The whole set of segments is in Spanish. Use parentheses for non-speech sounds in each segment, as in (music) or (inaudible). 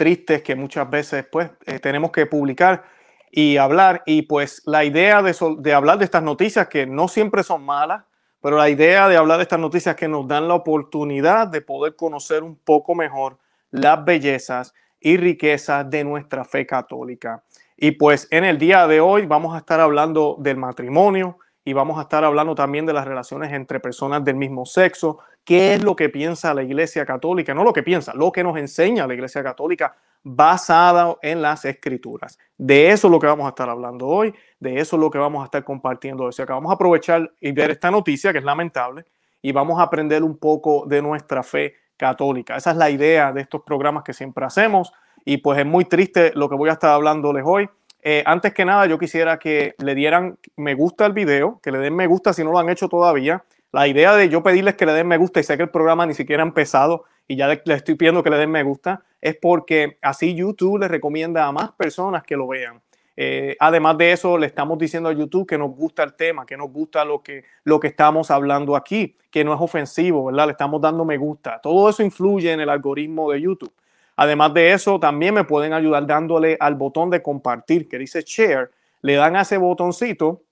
tristes que muchas veces pues eh, tenemos que publicar y hablar. Y pues la idea de, de hablar de estas noticias que no siempre son malas, pero la idea de hablar de estas noticias que nos dan la oportunidad de poder conocer un poco mejor las bellezas y riquezas de nuestra fe católica. Y pues en el día de hoy vamos a estar hablando del matrimonio y vamos a estar hablando también de las relaciones entre personas del mismo sexo, qué es lo que piensa la Iglesia Católica, no lo que piensa, lo que nos enseña la Iglesia Católica basada en las escrituras. De eso es lo que vamos a estar hablando hoy, de eso es lo que vamos a estar compartiendo. O sea que vamos a aprovechar y ver esta noticia que es lamentable y vamos a aprender un poco de nuestra fe católica. Esa es la idea de estos programas que siempre hacemos y pues es muy triste lo que voy a estar hablándoles hoy. Eh, antes que nada, yo quisiera que le dieran me gusta al video, que le den me gusta si no lo han hecho todavía la idea de yo pedirles que le den me gusta y sé que el programa ni siquiera ha empezado y ya les estoy pidiendo que le den me gusta, es porque así YouTube le recomienda a más personas que lo vean. Eh, además de eso, le estamos diciendo a YouTube que nos gusta el tema, que nos gusta lo que, lo que estamos hablando aquí, que no es ofensivo, ¿verdad? Le estamos dando me gusta. Todo eso influye en el algoritmo de YouTube. Además de eso, también me pueden ayudar dándole al botón de compartir que dice share. Le dan a ese botoncito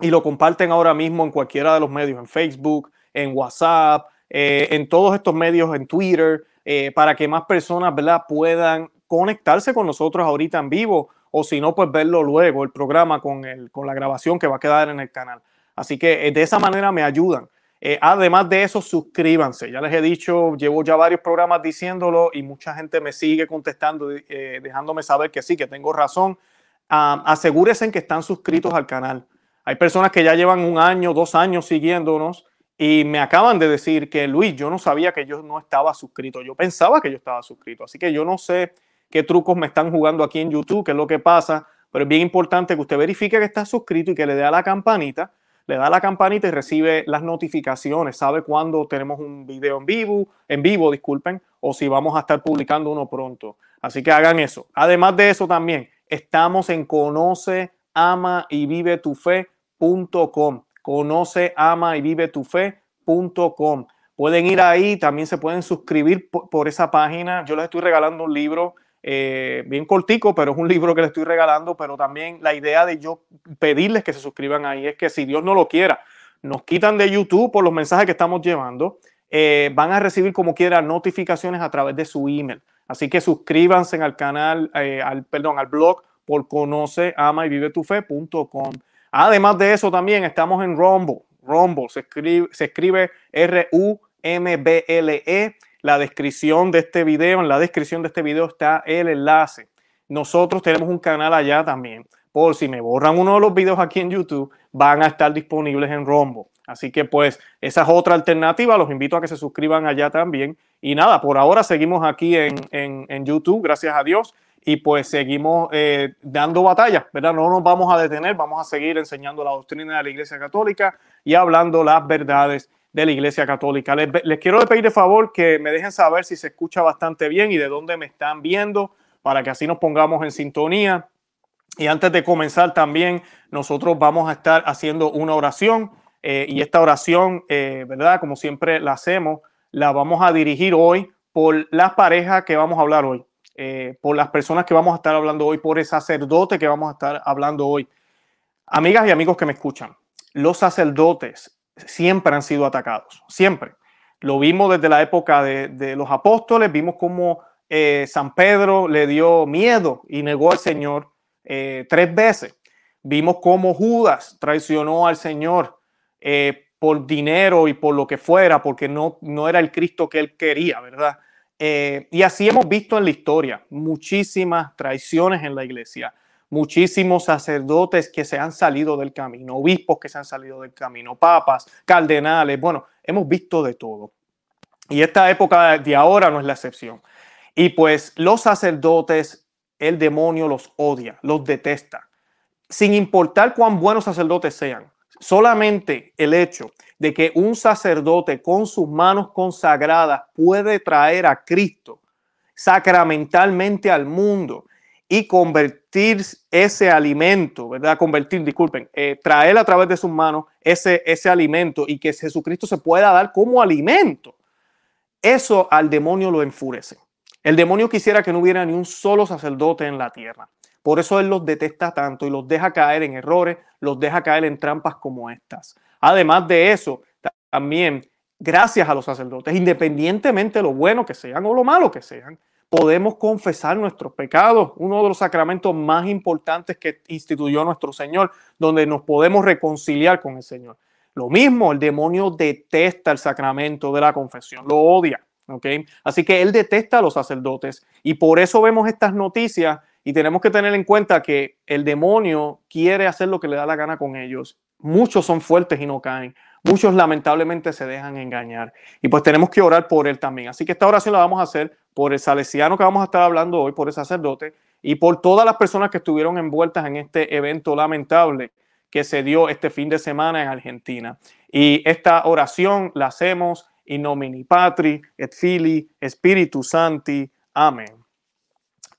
y lo comparten ahora mismo en cualquiera de los medios, en Facebook, en WhatsApp, eh, en todos estos medios, en Twitter, eh, para que más personas ¿verdad? puedan conectarse con nosotros ahorita en vivo o si no, pues verlo luego, el programa con, el, con la grabación que va a quedar en el canal. Así que eh, de esa manera me ayudan. además de eso, suscríbanse. Ya les he dicho, llevo ya varios programas diciéndolo y mucha gente me sigue contestando, dejándome saber que sí, que tengo razón. Ah, asegúrense en que están suscritos al canal. Hay personas que ya llevan un año, dos años siguiéndonos y me acaban de decir que Luis, yo no sabía que yo no estaba suscrito. Yo pensaba que yo estaba suscrito. Así que yo no sé qué trucos me están jugando aquí en YouTube, qué es lo que pasa, pero es bien importante que usted verifique que está suscrito y que le dé a la campanita. Le da a la campanita y recibe las notificaciones, sabe cuándo tenemos un video en vivo, en vivo, disculpen, o si vamos a estar publicando uno pronto. Así que hagan eso. Además de eso también, estamos en Conoce, Ama y Vive tu Fe com Conoce, ama y vive tu fe.com. Pueden ir ahí, también se pueden suscribir por, esa página. Yo les estoy regalando un libro eh, bien cortico, pero es un libro que les estoy regalando, pero también la idea de yo pedirles que se suscriban ahí es que si Dios no lo quiera, nos quitan de YouTube por los mensajes que estamos llevando, eh, van a recibir como quiera notificaciones a través de su email. Así que suscríbanse al canal, eh, al, perdón, al blog por conoce, ama y vive tu fe.com. Además de eso, también estamos en Rumble. Rumble se escribe, se escribe R-U-M-B-L-E. La descripción de este video, en la descripción de este video está el enlace. Nosotros tenemos un canal allá también. Por si me borran uno de los videos aquí en YouTube, van a estar disponibles en Rumble. Así que pues esa es otra alternativa. Los invito a que se suscriban allá también. Y nada, por ahora seguimos aquí en, en, en YouTube, gracias a Dios y pues seguimos eh, dando batalla, ¿verdad? No nos vamos a detener, vamos a seguir enseñando la doctrina de la Iglesia Católica y hablando las verdades de la Iglesia Católica. Les, quiero pedir de favor que me dejen saber si se escucha bastante bien y de dónde me están viendo para que así nos pongamos en sintonía. Y antes de comenzar también, nosotros vamos a estar haciendo una oración eh, y esta oración, eh, ¿verdad? Como siempre la hacemos, la vamos a dirigir hoy por las parejas que vamos a hablar hoy. Eh, por las personas que vamos a estar hablando hoy, por el sacerdote que vamos a estar hablando hoy. Amigas y amigos que me escuchan, los sacerdotes siempre han sido atacados, siempre. Lo vimos desde la época de, los apóstoles, vimos cómo eh, San Pedro le dio miedo y negó al Señor eh, tres veces. Vimos cómo Judas traicionó al Señor por dinero y por lo que fuera, porque no, no era el Cristo que él quería, ¿verdad? Eh, y así hemos visto en la historia muchísimas traiciones en la iglesia, muchísimos sacerdotes que se han salido del camino, obispos que se han salido del camino, papas, cardenales, bueno, hemos visto de todo. Y esta época de ahora no es la excepción. Y pues los sacerdotes el demonio los odia, los detesta, sin importar cuán buenos sacerdotes sean. Solamente el hecho de que un sacerdote con sus manos consagradas puede traer a Cristo sacramentalmente al mundo y convertir ese alimento, ¿verdad? Convertir, disculpen, eh, traer a través de sus manos ese, ese alimento y que Jesucristo se pueda dar como alimento. Eso al demonio lo enfurece. El demonio quisiera que no hubiera ni un solo sacerdote en la tierra. Por eso él los detesta tanto y los deja caer en errores, los deja caer en trampas como estas. Además de eso, también gracias a los sacerdotes, independientemente de lo bueno que sean o lo malo que sean, podemos confesar nuestros pecados, uno de los sacramentos más importantes que instituyó nuestro Señor, donde nos podemos reconciliar con el Señor. Lo mismo, el demonio detesta el sacramento de la confesión, lo odia. ¿okay? Así que él detesta a los sacerdotes y por eso vemos estas noticias y tenemos que tener en cuenta que el demonio quiere hacer lo que le da la gana con ellos. Muchos son fuertes y no caen. Muchos lamentablemente se dejan engañar. Y pues tenemos que orar por él también. Así que esta oración la vamos a hacer por el salesiano que vamos a estar hablando hoy, por el sacerdote y por todas las personas que estuvieron envueltas en este evento lamentable que se dio este fin de semana en Argentina. Y esta oración la hacemos in nomini Patri et Fili Spiritus Santi. Amén.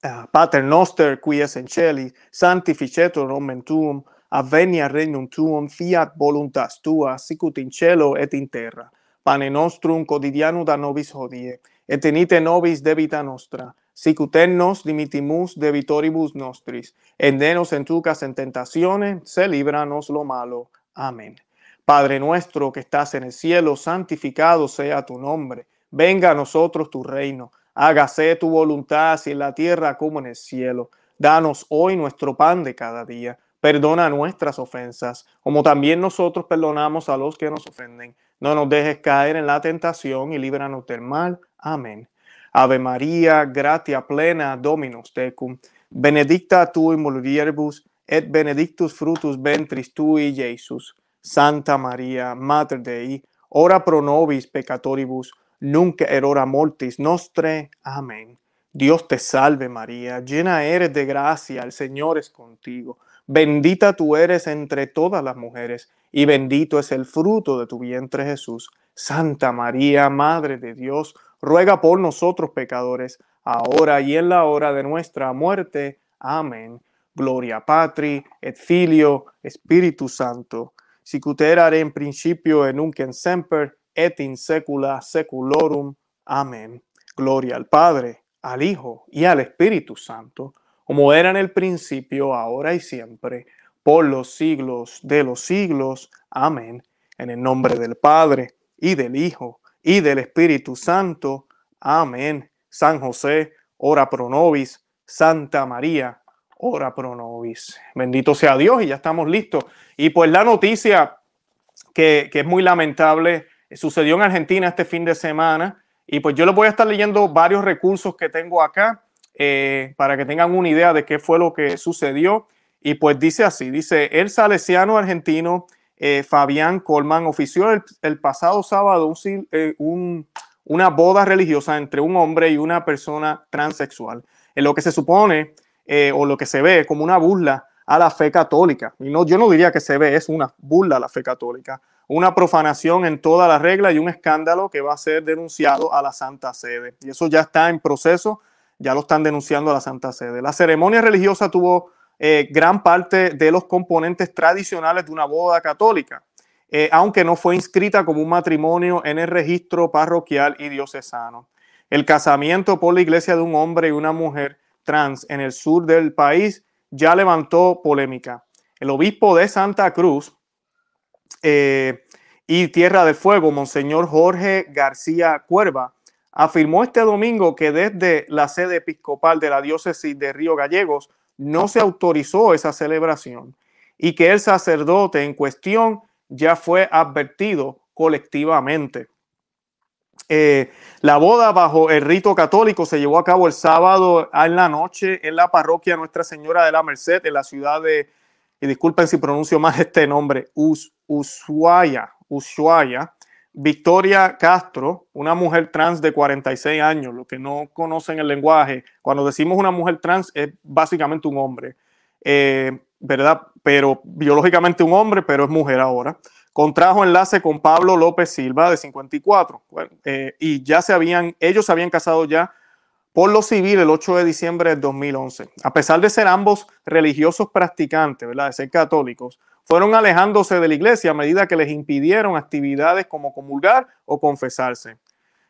Uh, Pater noster qui es in celi, sanctificetur nomen tuum, avenia regnum tuum, fiat voluntas tua, sicut in cielo et in terra. Pane nostrum quotidianum da nobis hodie, et tenite nobis debita nostra, sicut en nos dimitimus debitoribus nostris, et denos en tucas en tentaciones, se libranos lo malo. Amén. Padre nuestro que estás en el cielo, santificado sea tu nombre. Venga a nosotros tu reino. Hágase tu voluntad, así en la tierra como en el cielo. Danos hoy nuestro pan de cada día. Perdona nuestras ofensas, como también nosotros perdonamos a los que nos ofenden. No nos dejes caer en la tentación y líbranos del mal. Amén. Ave María, gratia plena, Dominus tecum. Benedicta tu in mulieribus, et benedictus frutus ventris tui, Jesus. Santa María, Mater Dei, ora pro nobis peccatoribus, nunc et hora mortis nostre. Amén. Dios te salve María, llena eres de gracia, el Señor es contigo. Bendita tú eres entre todas las mujeres, y bendito es el fruto de tu vientre Jesús. Santa María, Madre de Dios, ruega por nosotros pecadores, ahora y en la hora de nuestra muerte. Amén. Gloria Patri, et Filio, Espíritu Santo sicut in principio et nunc en semper et in secula seculorum. Amén. Gloria al Padre, al Hijo y al Espíritu Santo, como era en el principio, ahora y siempre, por los siglos de los siglos. Amén. En el nombre del Padre y del Hijo y del Espíritu Santo. Amén. San José, ora pro nobis. Santa María, ora pro nobis. Bendito sea Dios y ya estamos listos. Y pues la noticia que, es muy lamentable sucedió en Argentina este fin de semana. Y pues yo les voy a estar leyendo varios recursos que tengo acá eh, para que tengan una idea de qué fue lo que sucedió. Y pues dice así, dice, el salesiano argentino eh, Fabián Colman ofició el, pasado sábado eh, una boda religiosa entre un hombre y una persona transexual, en lo que se supone o lo que se ve como una burla a la fe católica. Y no, yo no diría que se ve, es una burla a la fe católica, una profanación en toda la regla y un escándalo que va a ser denunciado a la Santa Sede. Y eso ya está en proceso, ya lo están denunciando a la Santa Sede. La ceremonia religiosa tuvo eh, gran parte de los componentes tradicionales de una boda católica, eh, aunque no fue inscrita como un matrimonio en el registro parroquial y diocesano. El casamiento por la iglesia de un hombre y una mujer trans en el sur del país ya levantó polémica. El obispo de Santa Cruz eh, y Tierra del Fuego, Monseñor Jorge García Cuerva, afirmó este domingo que desde la sede episcopal de la diócesis de Río Gallegos no se autorizó esa celebración y que el sacerdote en cuestión ya fue advertido colectivamente. Eh, la boda bajo el rito católico se llevó a cabo el sábado en la noche en la parroquia Nuestra Señora de la Merced, en la ciudad de, y disculpen si pronuncio más este nombre, Us, Ushuaia, Ushuaia, Victoria Castro, una mujer trans de 46 años, los que no conocen el lenguaje, cuando decimos una mujer trans es básicamente un hombre, eh, ¿verdad? Pero biológicamente un hombre, pero es mujer ahora. Contrajo enlace con Pablo López Silva, de 54, eh, y ya se habían, ellos se habían casado ya por lo civil el 8 de diciembre del 2011. A pesar de ser ambos religiosos practicantes, ¿verdad? De ser católicos, fueron alejándose de la iglesia a medida que les impidieron actividades como comulgar o confesarse.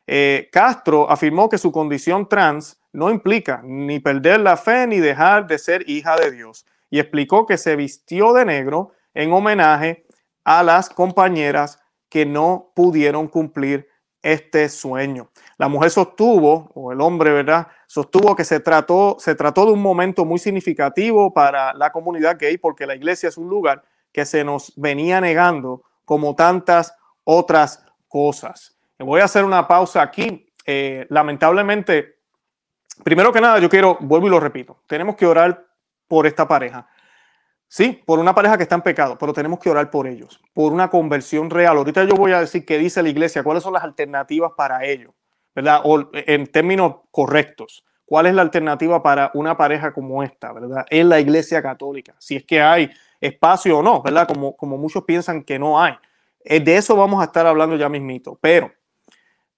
Eh, Castro afirmó que su condición trans no implica ni perder la fe ni dejar de ser hija de Dios y explicó que se vistió de negro en homenaje a las compañeras que no pudieron cumplir este sueño. La mujer sostuvo, o el hombre, ¿verdad? Sostuvo que se trató, se trató de un momento muy significativo para la comunidad gay porque la iglesia es un lugar que se nos venía negando como tantas otras cosas. Voy a hacer una pausa aquí. Eh, lamentablemente, primero que nada, yo quiero, vuelvo y lo repito, tenemos que orar por esta pareja. Sí, por una pareja que está en pecado, pero tenemos que orar por ellos, por una conversión real. Ahorita yo voy a decir qué dice la iglesia, cuáles son las alternativas para ellos, ¿verdad? O en términos correctos, ¿cuál es la alternativa para una pareja como esta, ¿verdad? En la iglesia católica, si es que hay espacio o no, ¿verdad? Como, como muchos piensan que no hay. Eh, de eso vamos a estar hablando ya mismito, pero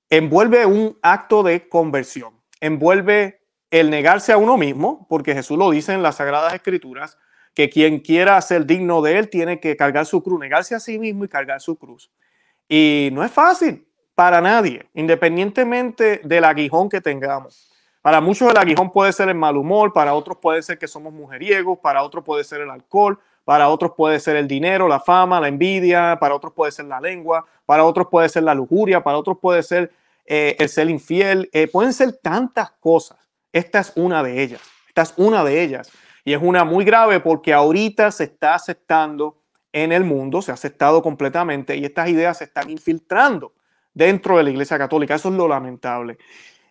envuelve un acto de conversión, envuelve el negarse a uno mismo, porque Jesús lo dice en las Sagradas Escrituras, que quien quiera ser digno de él tiene que cargar su cruz, negarse a sí mismo y cargar su cruz. Y no es fácil para nadie, independientemente del aguijón que tengamos. Para muchos el aguijón puede ser el mal humor, para otros puede ser que somos mujeriegos, para otros puede ser el alcohol, para otros puede ser el dinero, la fama, la envidia, para otros puede ser la lengua, para otros puede ser la lujuria, para otros puede ser eh, el ser infiel, eh, pueden ser tantas cosas. Esta es una de ellas, esta es una de ellas. Y es una muy grave porque ahorita se está aceptando en el mundo, se ha aceptado completamente y estas ideas se están infiltrando dentro de la Iglesia Católica. Eso es lo lamentable.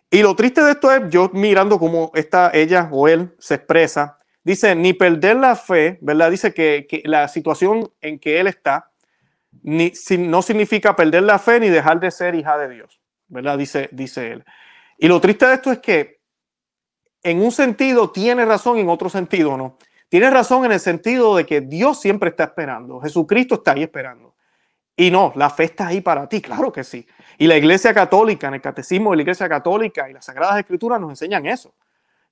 Y lo triste de esto es yo mirando cómo esta, ella o él se expresa dice, ni perder la fe, ¿verdad? Dice que, la situación en que él está ni, no significa perder la fe ni dejar de ser hija de Dios, ¿verdad? Dice, dice él. Y lo triste de esto es que en un sentido tiene razón, en otro sentido no. Tiene razón en el sentido de que Dios siempre está esperando, Jesucristo está ahí esperando. Y no, la fe está ahí para ti, claro que sí. Y la Iglesia Católica, en el Catecismo de la Iglesia Católica y las Sagradas Escrituras nos enseñan eso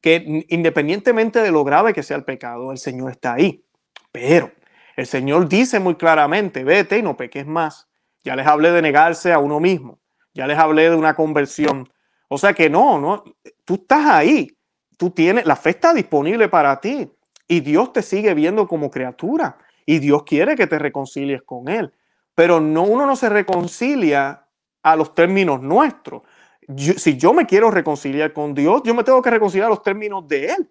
que independientemente de lo grave que sea el pecado, el Señor está ahí. Pero el Señor dice muy claramente, vete y no peques más. Ya les hablé de negarse a uno mismo, ya les hablé de una conversión. O sea que no, no, tú estás ahí, tú tienes, la fe está disponible para ti y Dios te sigue viendo como criatura y Dios quiere que te reconcilies con Él. Pero no, uno no se reconcilia a los términos nuestros si yo me quiero reconciliar con Dios, yo me tengo que reconciliar a los términos de Él.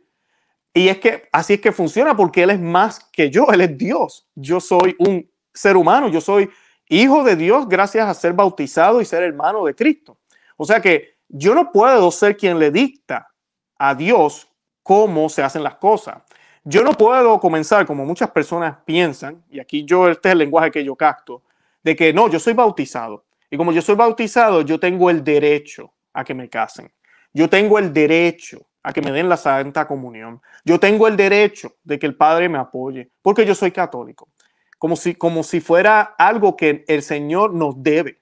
Y es que así es que funciona porque Él es más que yo, Él es Dios. Yo soy un ser humano, yo soy hijo de Dios gracias a ser bautizado y ser hermano de Cristo. O sea que yo no puedo ser quien le dicta a Dios cómo se hacen las cosas. Yo no puedo comenzar, como muchas personas piensan, y aquí yo, este es el lenguaje que yo capto, de que no, yo soy bautizado. Y como yo soy bautizado, yo tengo el derecho a que me casen. Yo tengo el derecho a que me den la Santa Comunión. Yo tengo el derecho de que el Padre me apoye, porque yo soy católico. Como si, como si fuera algo que el Señor nos debe.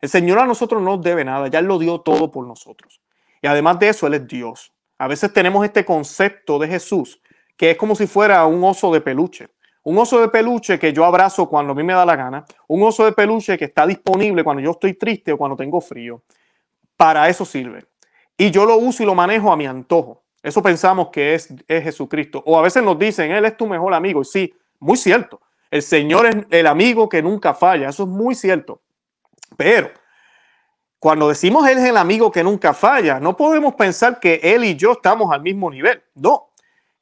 El Señor a nosotros no nos debe nada, ya Él lo dio todo por nosotros. Y además de eso, Él es Dios. A veces tenemos este concepto de Jesús que es como si fuera un oso de peluche. Un oso de peluche que yo abrazo cuando a mí me da la gana. Un oso de peluche que está disponible cuando yo estoy triste o cuando tengo frío. Para eso sirve. Y yo lo uso y lo manejo a mi antojo. Eso pensamos que es, es Jesucristo. O a veces nos dicen, Él es tu mejor amigo. Y sí, muy cierto. El Señor es el amigo que nunca falla. Eso es muy cierto. Pero cuando decimos Él es el amigo que nunca falla, no podemos pensar que Él y yo estamos al mismo nivel. No.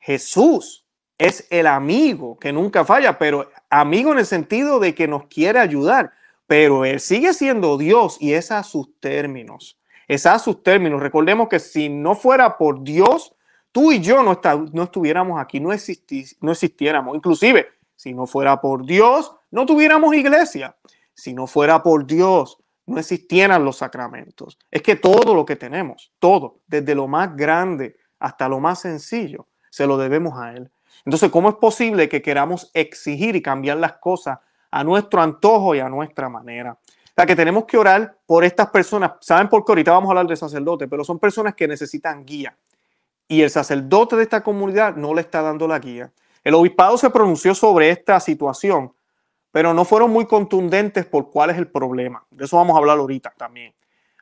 Jesús es el amigo que nunca falla, pero amigo en el sentido de que nos quiere ayudar, pero él sigue siendo Dios y es a sus términos. Es a sus términos. Recordemos que si no fuera por Dios, tú y yo no, no estuviéramos aquí, no, no existiéramos. Inclusive, si no fuera por Dios, no tuviéramos iglesia. Si no fuera por Dios, no existieran los sacramentos. Es que todo lo que tenemos, todo, desde lo más grande hasta lo más sencillo, se lo debemos a Él. Entonces, ¿cómo es posible que queramos exigir y cambiar las cosas a nuestro antojo y a nuestra manera? O sea, que tenemos que orar por estas personas. Saben por qué ahorita vamos a hablar de sacerdote, pero son personas que necesitan guía. Y el sacerdote de esta comunidad no le está dando la guía. El obispado se pronunció sobre esta situación, pero no fueron muy contundentes por cuál es el problema. De eso vamos a hablar ahorita también.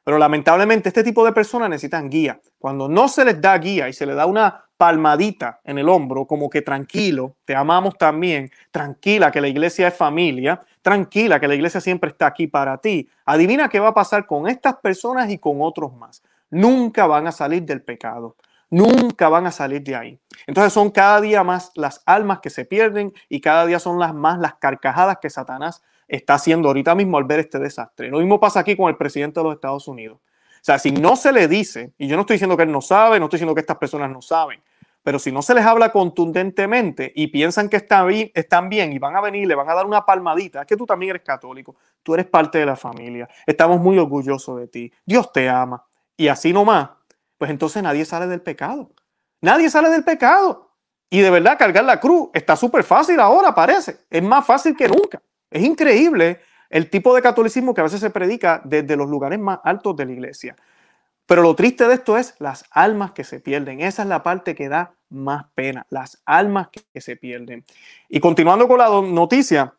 Pero lamentablemente este tipo de personas necesitan guía. Cuando no se les da guía y se les da una palmadita en el hombro, como que tranquilo, te amamos también, tranquila que la iglesia es familia, tranquila que la iglesia siempre está aquí para ti. Adivina qué va a pasar con estas personas y con otros más. Nunca van a salir del pecado. Nunca van a salir de ahí. Entonces son cada día más las almas que se pierden y cada día son las más las carcajadas que Satanás está haciendo ahorita mismo al ver este desastre. Lo mismo pasa aquí con el presidente de los Estados Unidos. O sea, si no se le dice, y yo no estoy diciendo que él no sabe, no estoy diciendo que estas personas no saben, pero si no se les habla contundentemente y piensan que están bien, están bien y van a venir, le van a dar una palmadita, es que tú también eres católico, tú eres parte de la familia, estamos muy orgullosos de ti, Dios te ama. Y así nomás, pues entonces nadie sale del pecado. Nadie sale del pecado. Y de verdad cargar la cruz está súper fácil ahora, parece. Es más fácil que nunca. Es increíble el tipo de catolicismo que a veces se predica desde los lugares más altos de la iglesia. Pero lo triste de esto es las almas que se pierden. Esa es la parte que da más pena, las almas que, se pierden. Y continuando con la noticia,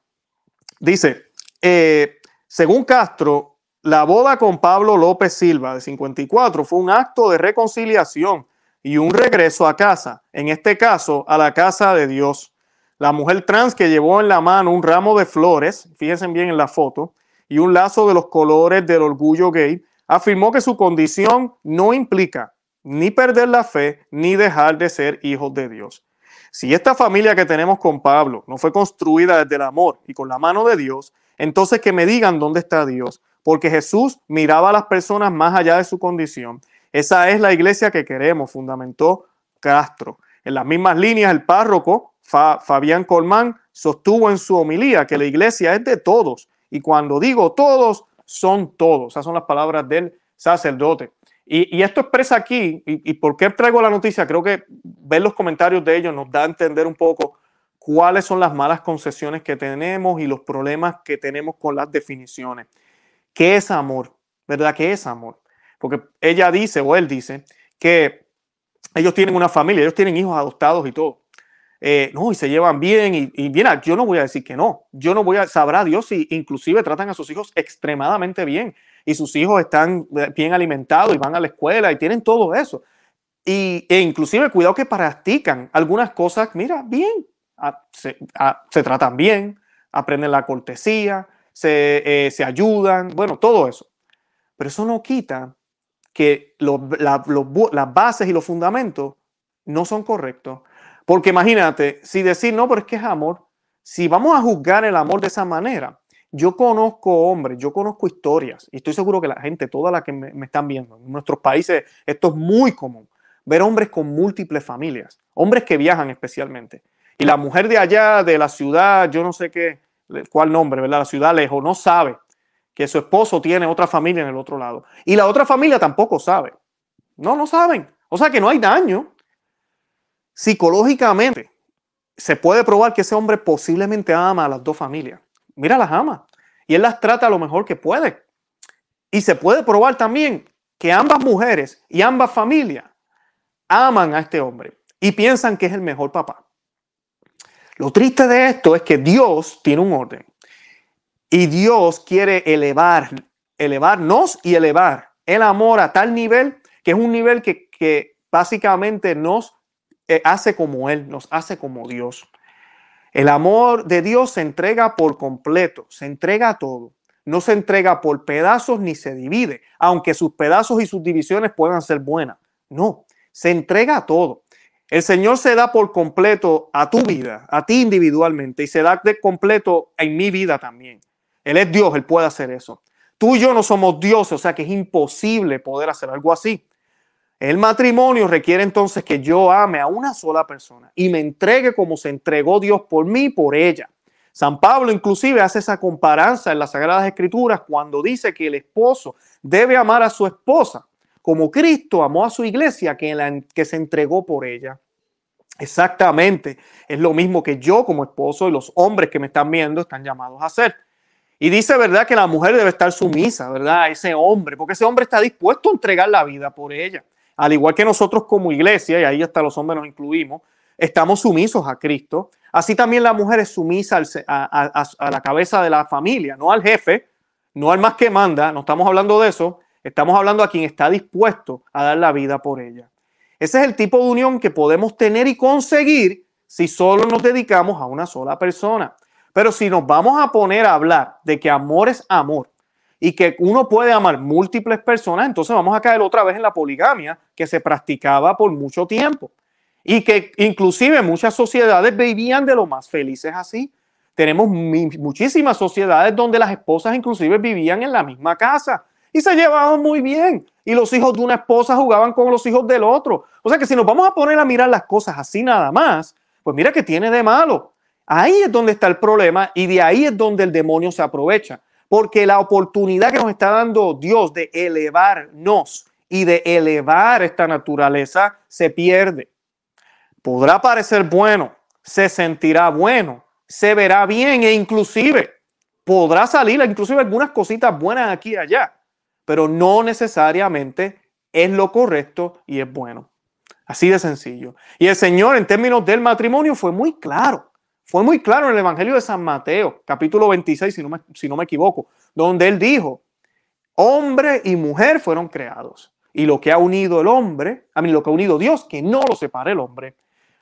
dice, eh, según Castro, la boda con Pablo López Silva de 54 fue un acto de reconciliación y un regreso a casa, en este caso a la casa de Dios. La mujer trans que llevó en la mano un ramo de flores, fíjense bien en la foto, y un lazo de los colores del orgullo gay, afirmó que su condición no implica ni perder la fe ni dejar de ser hijos de Dios. Si esta familia que tenemos con Pablo no fue construida desde el amor y con la mano de Dios, entonces que me digan dónde está Dios porque Jesús miraba a las personas más allá de su condición. Esa es la iglesia que queremos, fundamentó Castro. En las mismas líneas, el párroco Fabián Colmán sostuvo en su homilía que la iglesia es de todos. Y cuando digo todos, son todos. Esas son las palabras del sacerdote. Y, esto expresa aquí, y, y, por qué traigo la noticia, creo que ver los comentarios de ellos nos da a entender un poco cuáles son las malas concesiones que tenemos y los problemas que tenemos con las definiciones. ¿Qué es amor? ¿Verdad? ¿Qué es amor? Porque ella dice, o él dice, que ellos tienen una familia, ellos tienen hijos adoptados y todo. Eh, no, y se llevan bien. Y, mira, yo no voy a decir que no. Yo no voy a, sabrá Dios si inclusive tratan a sus hijos extremadamente bien. Y sus hijos están eh, bien alimentados y van a la escuela y tienen todo eso. Y, e inclusive cuidado que practican algunas cosas, mira, bien. Se tratan bien, aprenden la cortesía, se, eh, se ayudan, bueno, todo eso. Pero eso no quita que las bases y los fundamentos no son correctos. Porque imagínate, si decir, no, pero es que es amor, si vamos a juzgar el amor de esa manera, yo conozco hombres, yo conozco historias, y estoy seguro que la gente, toda la que me, me, están viendo, en nuestros países esto es muy común, ver hombres con múltiples familias, hombres que viajan especialmente. Y la mujer de allá, de la ciudad, yo no sé qué, cuál nombre, ¿verdad? La ciudad lejos, no sabe que su esposo tiene otra familia en el otro lado. Y la otra familia tampoco sabe. No, no saben. O sea que no hay daño. Psicológicamente, se puede probar que ese hombre posiblemente ama a las dos familias. Mira, las ama. Y él las trata lo mejor que puede. Y se puede probar también que ambas mujeres y ambas familias aman a este hombre y piensan que es el mejor papá. Lo triste de esto es que Dios tiene un orden y Dios quiere elevar, elevarnos y elevar el amor a tal nivel que es un nivel que, básicamente nos eh, hace como Él, nos hace como Dios. El amor de Dios se entrega por completo, se entrega todo. No se entrega por pedazos ni se divide, aunque sus pedazos y sus divisiones puedan ser buenas. No, se entrega todo. El Señor se da por completo a tu vida, a ti individualmente, y se da de completo en mi vida también. Él es Dios, Él puede hacer eso. Tú y yo no somos dioses, o sea que es imposible poder hacer algo así. El matrimonio requiere entonces que yo ame a una sola persona y me entregue como se entregó Dios por mí por ella. San Pablo inclusive hace esa comparanza en las Sagradas Escrituras cuando dice que el esposo debe amar a su esposa como Cristo amó a su iglesia que, que se entregó por ella. Exactamente, es lo mismo que yo como esposo y los hombres que me están viendo están llamados a hacer. Y dice, ¿verdad?, que la mujer debe estar sumisa, ¿verdad?, a ese hombre, porque ese hombre está dispuesto a entregar la vida por ella. Al igual que nosotros como iglesia, y ahí hasta los hombres nos incluimos, estamos sumisos a Cristo. Así también la mujer es sumisa a, a la cabeza de la familia, no al jefe, no al más que manda, no estamos hablando de eso, estamos hablando a quien está dispuesto a dar la vida por ella. Ese es el tipo de unión que podemos tener y conseguir si solo nos dedicamos a una sola persona. Pero si nos vamos a poner a hablar de que amor es amor y que uno puede amar múltiples personas, entonces vamos a caer otra vez en la poligamia que se practicaba por mucho tiempo y que inclusive muchas sociedades vivían de lo más felices así. Tenemos muchísimas sociedades donde las esposas inclusive vivían en la misma casa y se llevaban muy bien. Y los hijos de una esposa jugaban con los hijos del otro. O sea que si nos vamos a poner a mirar las cosas así nada más, pues mira que tiene de malo. Ahí es donde está el problema y de ahí es donde el demonio se aprovecha. Porque la oportunidad que nos está dando Dios de elevarnos y de elevar esta naturaleza se pierde. Podrá parecer bueno, se sentirá bueno, se verá bien e inclusive podrá salir inclusive algunas cositas buenas aquí y allá, pero no necesariamente es lo correcto y es bueno. Así de sencillo. Y el Señor en términos del matrimonio fue muy claro. Fue muy claro en el Evangelio de San Mateo, capítulo 26, si no me, si no me equivoco, donde él dijo, hombre y mujer fueron creados. Y lo que ha unido el hombre, a mí lo que ha unido Dios, que no lo separe el hombre.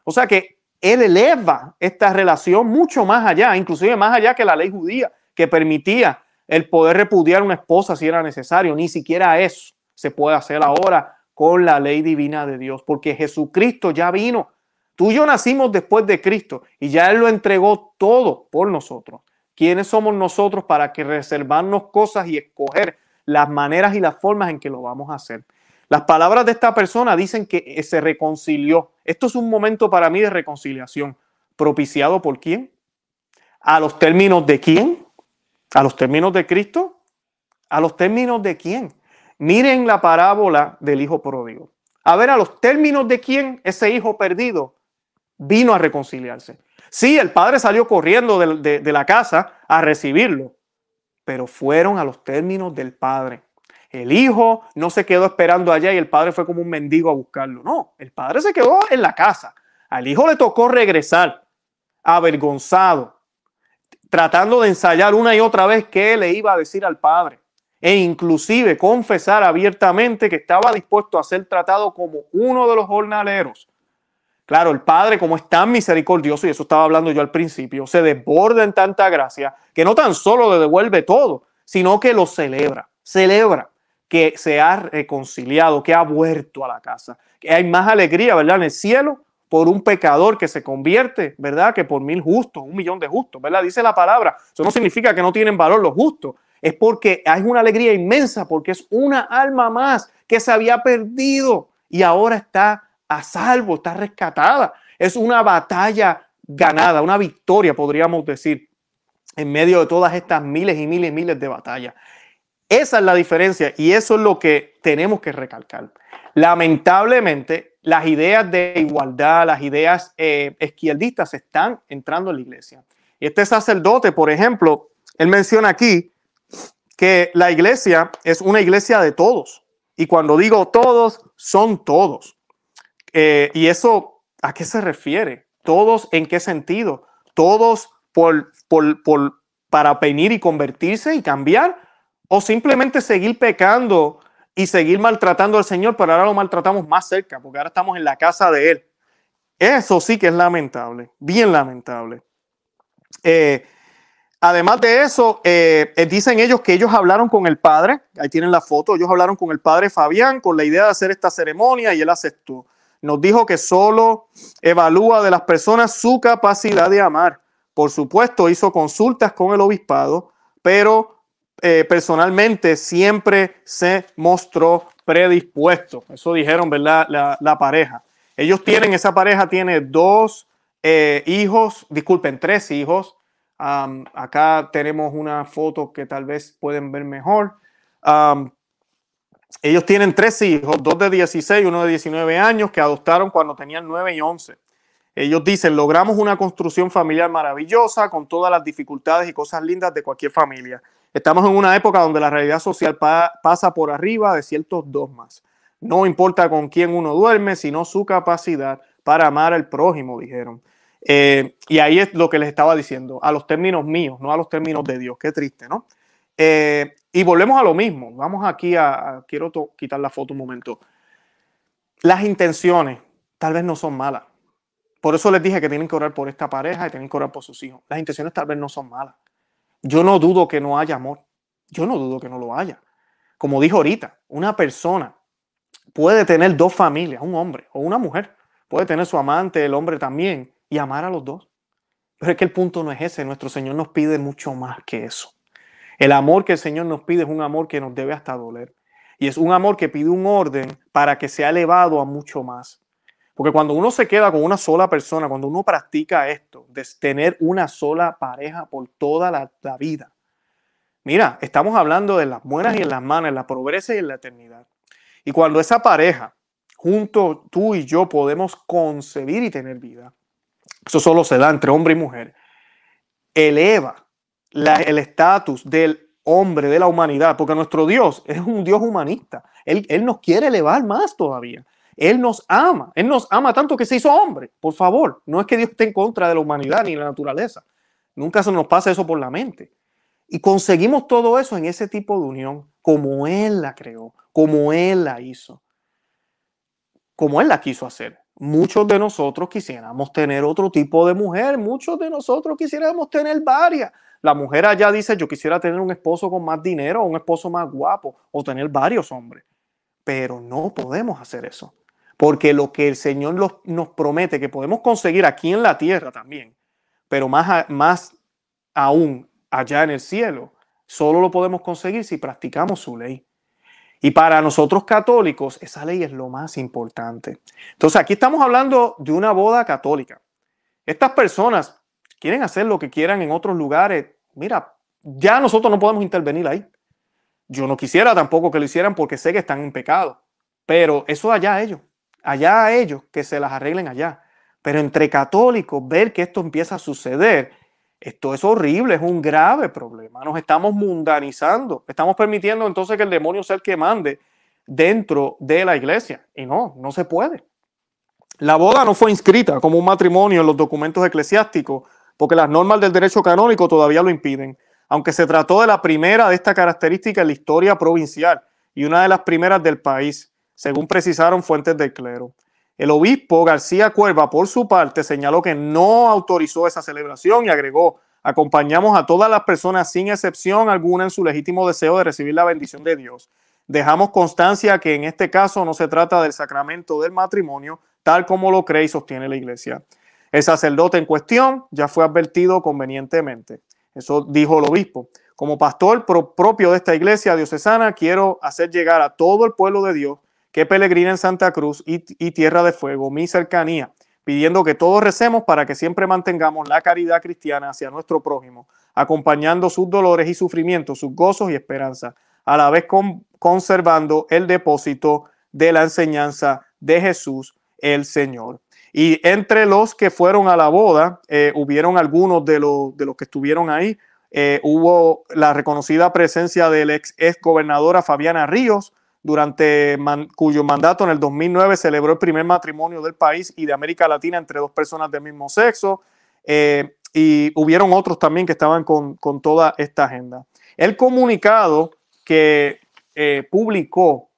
O sea que él eleva esta relación mucho más allá, inclusive más allá que la ley judía, que permitía el poder repudiar una esposa si era necesario. Ni siquiera eso se puede hacer ahora con la ley divina de Dios, porque Jesucristo ya vino Tú y yo nacimos después de Cristo y ya Él lo entregó todo por nosotros. ¿Quiénes somos nosotros para que reservarnos cosas y escoger las maneras y las formas en que lo vamos a hacer? Las palabras de esta persona dicen que se reconcilió. Esto es un momento para mí de reconciliación. ¿Propiciado por quién? ¿A los términos de quién? ¿A los términos de Cristo? ¿A los términos de quién? Miren la parábola del hijo pródigo. A ver, a los términos de quién ese hijo perdido vino a reconciliarse. Sí, el padre salió corriendo de, la casa a recibirlo, pero fueron a los términos del padre. El hijo no se quedó esperando allá y el padre fue como un mendigo a buscarlo. No, el padre se quedó en la casa. Al hijo le tocó regresar, avergonzado, tratando de ensayar una y otra vez qué le iba a decir al padre. E inclusive confesar abiertamente que estaba dispuesto a ser tratado como uno de los jornaleros Claro, el Padre, como es tan misericordioso, y eso estaba hablando yo al principio, se desborda en tanta gracia que no tan solo le devuelve todo, sino que lo celebra. Celebra que se ha reconciliado, que ha vuelto a la casa, que hay más alegría, ¿verdad? En el cielo por un pecador que se convierte, ¿verdad? Que por mil justos, un millón de justos, ¿verdad? Dice la palabra. Eso no significa que no tienen valor los justos. Es porque hay una alegría inmensa, porque es una alma más que se había perdido y ahora está a salvo, está rescatada. Es una batalla ganada, una victoria, podríamos decir, en medio de todas estas miles y miles y miles de batallas. Esa es la diferencia y eso es lo que tenemos que recalcar. Lamentablemente, las ideas de igualdad, las ideas eh, izquierdistas están entrando en la iglesia. Y este sacerdote, por ejemplo, él menciona aquí que la iglesia es una iglesia de todos. Y cuando digo todos, son todos. Eh, ¿Y eso a qué se refiere? ¿Todos en qué sentido? ¿Todos por, por, por, para venir y convertirse y cambiar? ¿O simplemente seguir pecando y seguir maltratando al Señor, pero ahora lo maltratamos más cerca, porque ahora estamos en la casa de Él? Eso sí que es lamentable, bien lamentable. Eh, además de eso, eh, dicen ellos que ellos hablaron con el padre, ahí tienen la foto, ellos hablaron con el padre Fabián con la idea de hacer esta ceremonia y él aceptó nos dijo que solo evalúa de las personas su capacidad de amar. Por supuesto, hizo consultas con el obispado, pero eh, personalmente siempre se mostró predispuesto. Eso dijeron, ¿verdad? La, pareja. Ellos tienen, esa pareja tiene dos eh, hijos, disculpen, tres hijos, acá tenemos una foto que tal vez pueden ver mejor. ellos tienen tres hijos, dos de 16 y uno de 19 años, que adoptaron cuando tenían 9 y 11. Ellos dicen, logramos una construcción familiar maravillosa con todas las dificultades y cosas lindas de cualquier familia. Estamos en una época donde la realidad social pasa por arriba de ciertos dogmas. No importa con quién uno duerme, sino su capacidad para amar al prójimo, dijeron. Eh, y ahí es lo que les estaba diciendo, a los términos míos, no a los términos de Dios. Qué triste, ¿no? Eh, y volvemos a lo mismo. Vamos aquí a, quiero quitar la foto un momento. Las intenciones tal vez no son malas. Por eso les dije que tienen que orar por esta pareja y tienen que orar por sus hijos. Las intenciones tal vez no son malas. Yo no dudo que no haya amor. Yo no dudo que no lo haya. Como dijo ahorita, una persona puede tener dos familias, un hombre o una mujer. Puede tener su amante, el hombre también, y amar a los dos. Pero es que el punto no es ese. Nuestro Señor nos pide mucho más que eso. El amor que el Señor nos pide es un amor que nos debe hasta doler. Y es un amor que pide un orden para que sea elevado a mucho más. Porque cuando uno se queda con una sola persona, cuando uno practica esto, de tener una sola pareja por toda la, la vida, mira, estamos hablando de las buenas y en las malas, en la pobreza y en la eternidad. Y cuando esa pareja, junto tú y yo, podemos concebir y tener vida, eso solo se da entre hombre y mujer, eleva el estatus del hombre, de la humanidad, porque nuestro Dios es un Dios humanista. Él nos quiere elevar más todavía. Él nos ama. Él nos ama tanto que se hizo hombre. Por favor, no es que Dios esté en contra de la humanidad ni de la naturaleza. Nunca se nos pasa eso por la mente. Y conseguimos todo eso en ese tipo de unión, como Él la creó, como Él la hizo, como Él la quiso hacer. Muchos de nosotros quisiéramos tener otro tipo de mujer, muchos de nosotros quisiéramos tener varias. La mujer allá dice, yo quisiera tener un esposo con más dinero, un esposo más guapo, o tener varios hombres. Pero no podemos hacer eso. Porque lo que el Señor nos promete que podemos conseguir aquí en la tierra también, pero más, más aún allá en el cielo, solo lo podemos conseguir si practicamos su ley. Y para nosotros católicos, esa ley es lo más importante. Entonces, aquí estamos hablando de una boda católica. Estas personas quieren hacer lo que quieran en otros lugares. Mira, ya nosotros no podemos intervenir ahí. Yo no quisiera tampoco que lo hicieran porque sé que están en pecado. Pero eso allá ellos. Allá a ellos que se las arreglen allá. Pero entre católicos, ver que esto empieza a suceder esto es horrible, es un grave problema. Nos estamos mundanizando. Estamos permitiendo entonces que el demonio sea el que mande dentro de la iglesia. Y no, no se puede. La boda no fue inscrita como un matrimonio en los documentos eclesiásticos porque las normas del derecho canónico todavía lo impiden, aunque se trató de la primera de esta característica en la historia provincial y una de las primeras del país, según precisaron fuentes del clero. El obispo García Cuerva, por su parte, señaló que no autorizó esa celebración y agregó, acompañamos a todas las personas sin excepción alguna en su legítimo deseo de recibir la bendición de Dios. Dejamos constancia que en este caso no se trata del sacramento del matrimonio, tal como lo cree y sostiene la iglesia. El sacerdote en cuestión ya fue advertido convenientemente. Eso dijo el obispo. Como pastor propio de esta iglesia diocesana, quiero hacer llegar a todo el pueblo de Dios que peregrina en Santa Cruz y, Tierra de Fuego, mi cercanía, pidiendo que todos recemos para que siempre mantengamos la caridad cristiana hacia nuestro prójimo, acompañando sus dolores y sufrimientos, sus gozos y esperanzas, a la vez conservando el depósito de la enseñanza de Jesús el Señor. Y entre los que fueron a la boda, eh, hubieron algunos de, los, de los que estuvieron ahí. Eh, hubo la reconocida presencia del ex, ex gobernadora Fabiana Ríos, durante cuyo mandato en el 2009 celebró el primer matrimonio del país y de América Latina entre dos personas del mismo sexo. Eh, y hubieron otros también que estaban con, toda esta agenda. El comunicado que eh, publicó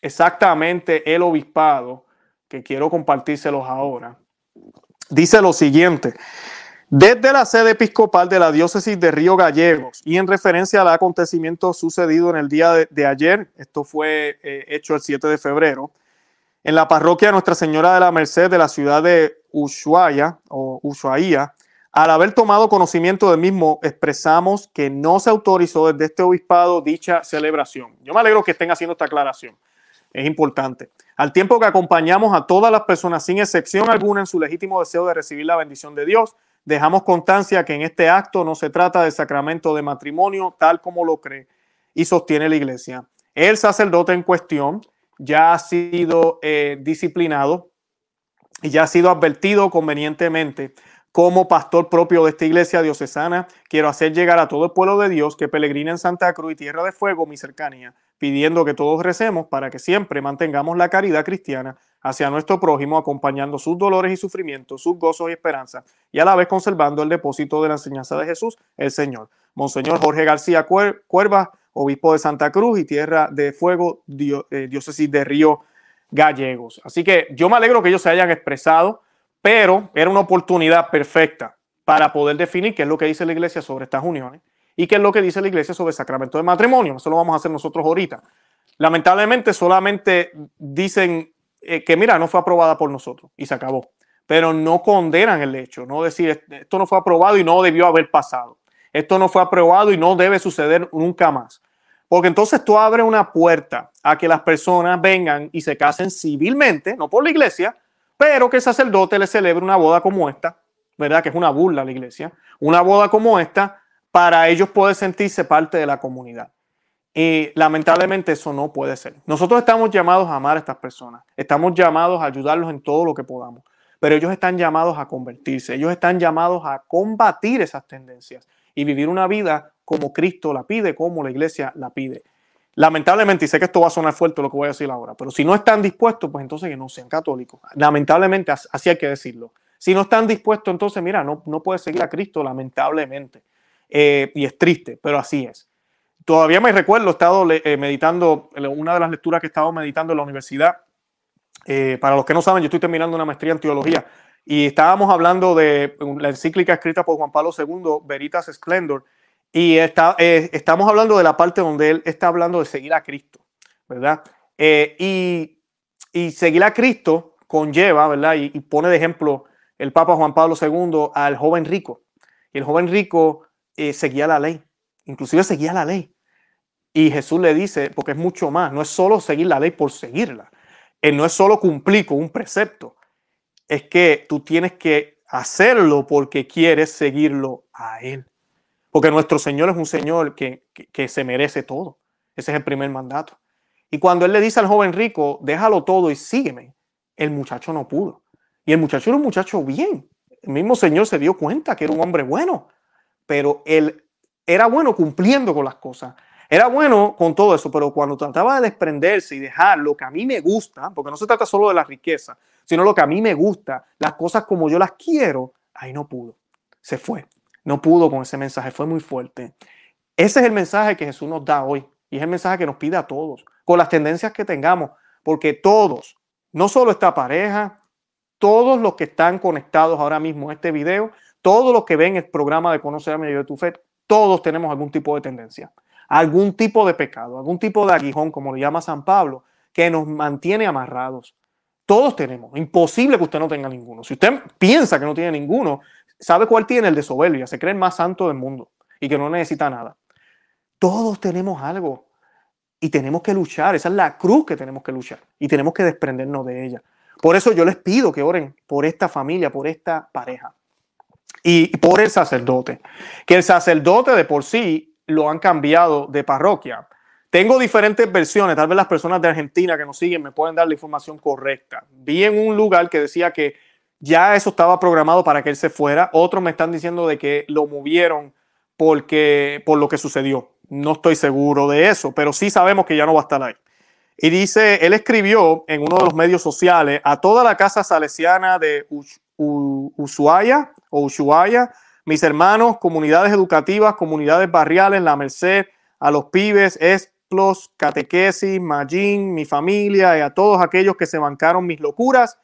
exactamente el obispado, que quiero compartírselos ahora, dice lo siguiente. Desde la sede episcopal de la diócesis de Río Gallegos y en referencia al acontecimiento sucedido en el día de, ayer, esto fue eh, hecho el 7 de febrero, en la parroquia Nuestra Señora de la Merced de la ciudad de Ushuaia o Ushuaia, al haber tomado conocimiento del mismo, expresamos que no se autorizó desde este obispado dicha celebración. Yo me alegro que estén haciendo esta aclaración. Es importante. Al tiempo que acompañamos a todas las personas sin excepción alguna en su legítimo deseo de recibir la bendición de Dios, Dejamos constancia que en este acto no se trata de sacramento de matrimonio tal como lo cree y sostiene la iglesia. El sacerdote en cuestión ya ha sido eh, disciplinado y ya ha sido advertido convenientemente como pastor propio de esta iglesia diocesana, quiero hacer llegar a todo el pueblo de Dios que peregrina en Santa Cruz y Tierra de Fuego, mi cercanía, pidiendo que todos recemos para que siempre mantengamos la caridad cristiana hacia nuestro prójimo, acompañando sus dolores y sufrimientos, sus gozos y esperanzas, y a la vez conservando el depósito de la enseñanza de Jesús, el Señor. Monseñor Jorge García Cuerva, obispo de Santa Cruz y Tierra de Fuego, eh, diócesis de Río Gallegos. Así que yo me alegro que ellos se hayan expresado pero era una oportunidad perfecta para poder definir qué es lo que dice la iglesia sobre estas uniones y qué es lo que dice la iglesia sobre el sacramento de matrimonio. Eso lo vamos a hacer nosotros ahorita. Lamentablemente solamente dicen eh, que, mira, no fue aprobada por nosotros y se acabó. Pero no condenan el hecho, no decir esto no fue aprobado y no debió haber pasado. Esto no fue aprobado y no debe suceder nunca más. Porque entonces tú abres una puerta a que las personas vengan y se casen civilmente, no por la iglesia, pero que el sacerdote le celebre una boda como esta, ¿verdad? Que es una burla a la iglesia, una boda como esta, para ellos poder sentirse parte de la comunidad. Y lamentablemente eso no puede ser. Nosotros estamos llamados a amar a estas personas, estamos llamados a ayudarlos en todo lo que podamos, pero ellos están llamados a convertirse, ellos están llamados a combatir esas tendencias y vivir una vida como Cristo la pide, como la iglesia la pide. Lamentablemente, y sé que esto va a sonar fuerte lo que voy a decir ahora, pero si no están dispuestos, pues entonces que no sean católicos. Lamentablemente, así hay que decirlo. Si no están dispuestos, entonces, mira, no, no puedes seguir a Cristo, lamentablemente. Eh, y es triste, pero así es. Todavía me recuerdo, he estado eh, meditando, una de las lecturas que he estado meditando en la universidad. Eh, para los que no saben, yo estoy terminando una maestría en teología y estábamos hablando de la encíclica escrita por Juan Pablo II, Veritas Splendor, y está, eh, estamos hablando de la parte donde él está hablando de seguir a Cristo, ¿verdad? Eh, y, y, seguir a Cristo conlleva, ¿verdad? Y, pone de ejemplo el Papa Juan Pablo II al joven rico. Y el joven rico eh, seguía la ley, inclusive seguía la ley. Y Jesús le dice, porque es mucho más, no es solo seguir la ley por seguirla, él no es solo cumplir con un precepto, es que tú tienes que hacerlo porque quieres seguirlo a Él. Porque nuestro Señor es un Señor que, se merece todo. Ese es el primer mandato. Y cuando Él le dice al joven rico, déjalo todo y sígueme, el muchacho no pudo. Y el muchacho era un muchacho bien. El mismo Señor se dio cuenta que era un hombre bueno, pero él era bueno cumpliendo con las cosas. Era bueno con todo eso, pero cuando trataba de desprenderse y dejar lo que a mí me gusta, porque no se trata solo de la riqueza, sino lo que a mí me gusta, las cosas como yo las quiero, ahí no pudo. Se fue no pudo con ese mensaje, fue muy fuerte. Ese es el mensaje que Jesús nos da hoy y es el mensaje que nos pide a todos, con las tendencias que tengamos, porque todos, no solo esta pareja, todos los que están conectados ahora mismo a este video, todos los que ven el programa de Conocer a Medio de tu Fe, todos tenemos algún tipo de tendencia, algún tipo de pecado, algún tipo de aguijón, como le llama San Pablo, que nos mantiene amarrados. Todos tenemos. Imposible que usted no tenga ninguno. Si usted piensa que no tiene ninguno, ¿Sabe cuál tiene? El de soberbia. Se cree el más santo del mundo y que no necesita nada. Todos tenemos algo y tenemos que luchar. Esa es la cruz que tenemos que luchar y tenemos que desprendernos de ella. Por eso yo les pido que oren por esta familia, por esta pareja y por el sacerdote. Que el sacerdote de por sí lo han cambiado de parroquia. Tengo diferentes versiones, tal vez las personas de Argentina que nos siguen me pueden dar la información correcta. Vi en un lugar que decía que ya eso estaba programado para que él se fuera. Otros me están diciendo de que lo movieron porque, por lo que sucedió. No estoy seguro de eso, pero sí sabemos que ya no va a estar ahí. Y dice, él escribió en uno de los medios sociales a toda la casa salesiana de Ushuaia o Ushuaia, mis hermanos, comunidades educativas, comunidades barriales, La Merced, a los pibes, Esplos, Catequesis, Magín, mi familia y a todos aquellos que se bancaron mis locuras